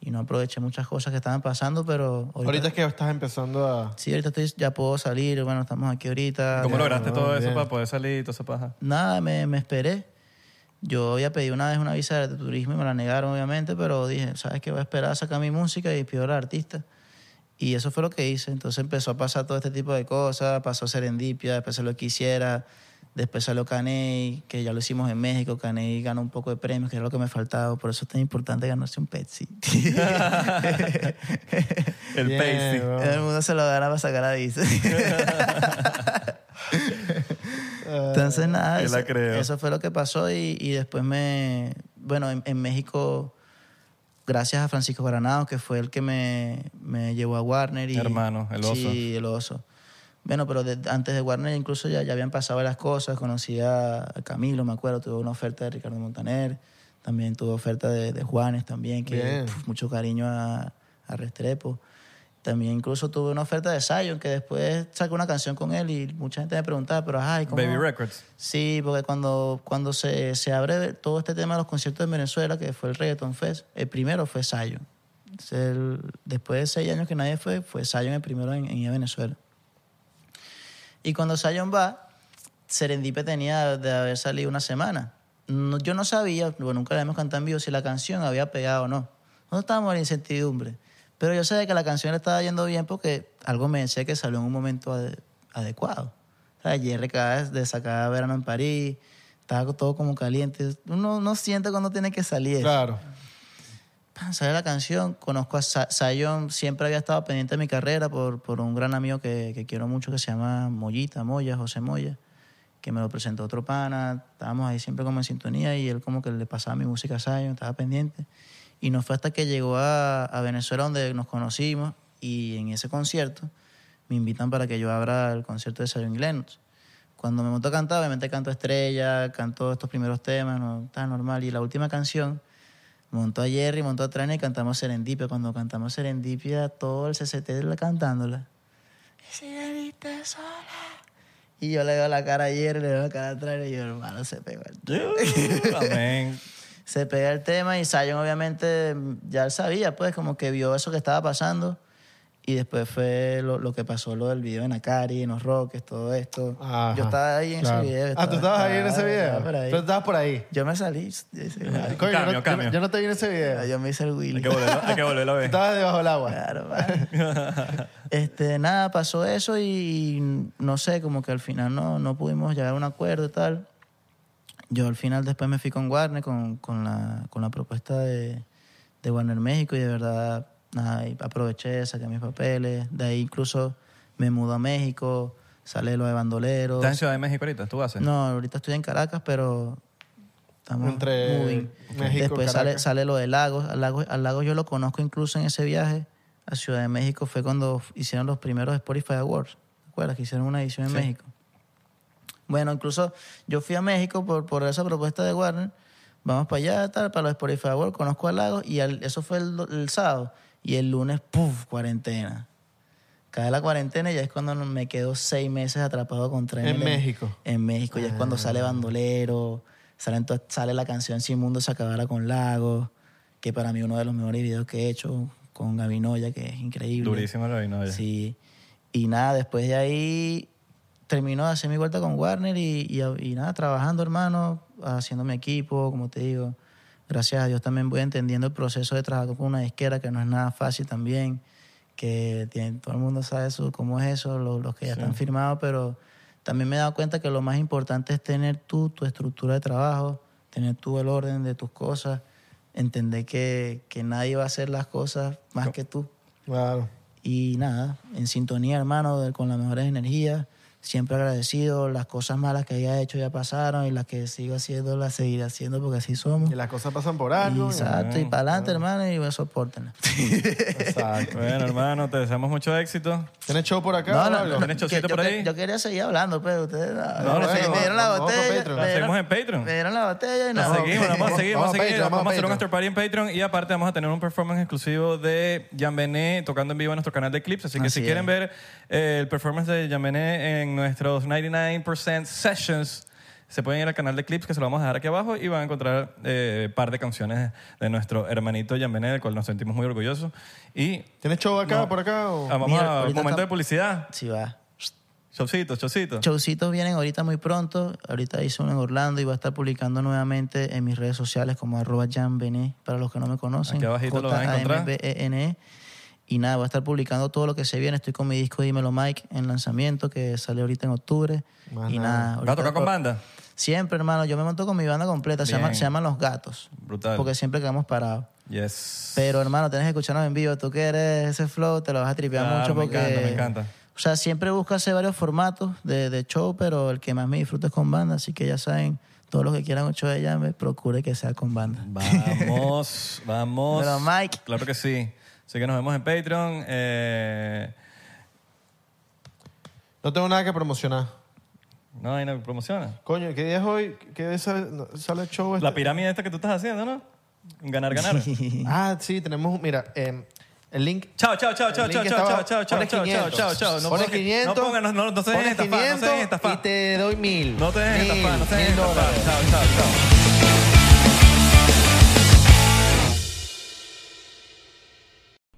y no aproveché muchas cosas que estaban pasando, pero ahorita, Ahorita es que estás empezando a. sí, ahorita estoy- ya puedo salir, bueno, estamos aquí ahorita. ¿Cómo Ya- lograste no, todo eso bien. para poder salir y toda esa paja? Nada, me, me esperé. Yo había pedido una vez una visa de turismo y me la negaron, obviamente, pero dije, ¿sabes qué? Voy a esperar a sacar mi música y pido al artista. Y eso fue lo que hice. Entonces empezó a pasar todo este tipo de cosas. Pasó Serendipia, después salió Quisiera, después salió Caney, que ya lo hicimos en México. Caney ganó un poco de premios, que era lo que me faltaba. Por eso es tan importante ganarse un Pepsi. El pasty. bro. Todo el mundo se lo gana para sacar a Dice. Entonces, nada, Yo eso, fue lo que pasó y, y después me... Bueno, en, en México, gracias a Francisco Granado, que fue el que me, me llevó a Warner. Y, Hermano, el oso. Sí, el oso. Bueno, pero de- antes de Warner incluso ya, ya habían pasado las cosas. Conocí a a Camilo, me acuerdo, tuve una oferta de Ricardo Montaner. También tuve oferta de, de Juanes también, que pf, mucho cariño a, a Restrepo. También incluso tuve una oferta de Zion, que después saqué una canción con él y mucha gente me preguntaba, pero ay, ¿cómo? Baby Records. Sí, porque cuando, cuando se, se abre todo este tema de los conciertos en Venezuela, que fue el Reggaeton Fest, el primero fue Zion. El- después de seis años que nadie fue, fue Zion el primero en, en Venezuela. Y cuando Zion va, Serendipia tenía de haber salido una semana. No- yo no sabía, bueno, nunca la hemos cantado en vivo, si la canción había pegado o no. No estábamos en incertidumbre. Pero yo sabía que la canción le estaba yendo bien porque algo me decía que salió en un momento ade- adecuado. O sea, de sacar Verano en París, estaba todo como caliente. Uno no siente cuando tiene que salir. Claro. Pan, Sale la canción, conozco a Sa- Zion, siempre había estado pendiente de mi carrera por, por un gran amigo que, que quiero mucho que se llama Mollita, Moya, José Moya, que me lo presentó otro pana, estábamos ahí siempre como en sintonía y él como que le pasaba mi música a Zion, estaba pendiente. Y no fue hasta que llegó a, a Venezuela donde nos conocimos y en ese concierto me invitan para que yo abra el concierto de y Lennox. Cuando me monto a cantar, obviamente canto Estrella, canto estos primeros temas, no, está normal. Y la última canción, montó a Jerry, montó a Trina y cantamos Serendipia. Cuando cantamos Serendipia, todo el CCT la- cantándola. Señorita sola. Y yo le veo la cara a Jerry, le veo la cara a Trina y yo, hermano, se pegó el tema. Amén. Se pega el tema y Zion obviamente ya él sabía, pues, como que vio eso que estaba pasando. Y después fue lo, lo que pasó, lo del video en Acari, en los Roques, todo esto. Ajá, Yo estaba ahí en claro. ese video. Ah, tú estabas ahí en ese video. Tú estabas por ahí. Yo me salí. yo Coño, yo, Cambio, no, yo no- cambio. yo no te vi en ese video. Yo me hice el Hay Willy. que volverlo, hay que volverlo a ver. estabas debajo del agua. Claro, vale. este, nada, pasó eso y no sé, como que al final no, no pudimos llegar a un acuerdo y tal. Yo al final después me fui con Warner, con, con, la, con la propuesta de, de Warner México y de verdad, nada, y aproveché, saqué mis papeles. De ahí incluso me mudo a México, sale lo de bandoleros. ¿Estás en Ciudad de México ahorita? ¿Tú haces? No, ahorita estoy en Caracas, pero estamos Entre moving. México, Después sale, sale lo de Lagos. Al Lagos. Al Lagos yo lo conozco incluso en ese viaje a Ciudad de México. Fue cuando hicieron los primeros Spotify Awards. ¿Te acuerdas? Que hicieron una edición en Sí. México. Bueno, incluso yo fui a México por, por esa propuesta de Warner. Vamos para allá, tal, para los Spotify Awards. Conozco a Lagos y al- eso fue el, el sábado. Y el lunes, ¡puf! Cuarentena. Cae la cuarentena y ya es cuando me quedo seis meses atrapado con trenes. En México. En México, ya es cuando sale Bandolero, sale, entonces, sale la canción Si el mundo se acabara con Lagos, que para mí uno de los mejores videos que he hecho con Gavinoya, que es increíble. Durísimo oye. Sí. Y nada, después de ahí terminó de hacer mi vuelta con Warner y, y, y nada, trabajando, hermano, haciendo mi equipo, como te digo. Gracias a Dios también voy entendiendo el proceso de trabajar con una disquera, que no es nada fácil también, que tiene, todo el mundo sabe eso, cómo es eso, lo- los, que ya están firmados, pero también me he dado cuenta que lo más importante es tener tú tu estructura de trabajo, tener tú el orden de tus cosas, entender que, que nadie va a hacer las cosas más que tú. Claro. Y nada, en sintonía, hermano, con las mejores energías. Siempre agradecido. Las cosas malas que haya hecho ya pasaron y las que sigo haciendo las seguiré haciendo porque así somos. Y las cosas pasan por algo. Y Exacto, y para adelante, hermano, y soportenla. Exacto. Bueno, hermano, te deseamos mucho éxito. ¿Tienes show por acá? No, no, no, ¿Tienes yo, por ahí? yo quería seguir hablando, pero ustedes no, No, me- dieron la botella. La seguimos en Patreon. Me dieron la botella y no. seguimos, vamos a seguir, vamos a Vamos a seguir. Patreon, Vamos a vamos a hacer un Patreon. after party en Patreon y aparte vamos a tener un performance exclusivo de Jan Bené tocando en vivo en nuestro canal de clips. Así que Así si quieren ver eh, el performance de Jan Bené en nuestros 99% sessions, se pueden ir al canal de clips que se lo vamos a dejar aquí abajo y van a encontrar eh, un par de canciones de nuestro hermanito Jan Bené, del cual nos sentimos muy orgullosos. Y ¿Tienes show acá, No. por acá? o- ah, vamos Mira, a un momento de estamos- publicidad. Sí, va. Showcito, showcito. Showcitos vienen ahorita muy pronto. Ahorita hice uno en Orlando y voy a estar publicando nuevamente en mis redes sociales como arroba janbené, para los que no me conocen. Aquí abajito lo van a encontrar. J-A-M-B-E-N-E. E. Y nada, voy a estar publicando todo lo que se viene. Estoy con mi disco Dímelo Mike en lanzamiento, que sale ahorita en octubre. Más y nada. nada. ¿Vas a tocar con banda? Siempre, hermano. Yo me monto con mi banda completa. Se, llama- se llaman Los Gatos. Brutal. Porque siempre quedamos parados. Yes. Pero, hermano, tienes que escucharnos en vivo. Tú que eres ese flow, te lo vas a tripear Claro, mucho me porque... encanta, me encanta. O sea, siempre busco hacer varios formatos de, de show, pero el que más me disfruto es con banda. Así que ya saben, todos los que quieran un show de ella, me procure que sea con banda. Vamos, vamos. Pero, Mike. Claro que sí. Así que nos vemos en Patreon. Eh, No tengo nada que promocionar. no hay nada que promociona. Coño, ¿qué día es hoy? ¿Qué día sale, no, sale el show? este? La pirámide esta que tú estás haciendo, ¿no? Ganar, ganar. Ah, sí, tenemos, mira, eh, el link. Chao, chao, chao, chao, El chao, link chao, está chao, abajo. chao, chao, Pones chao, chao, 500. chao, chao. No Pones pongas- 500. No pongan, no, no, no se dejen pones estafar, no se dejen 500 estafar. y te doy mil. No te dejen Mil, estafar, no se mil dejen estafar. dólares. Chao, chao, chao.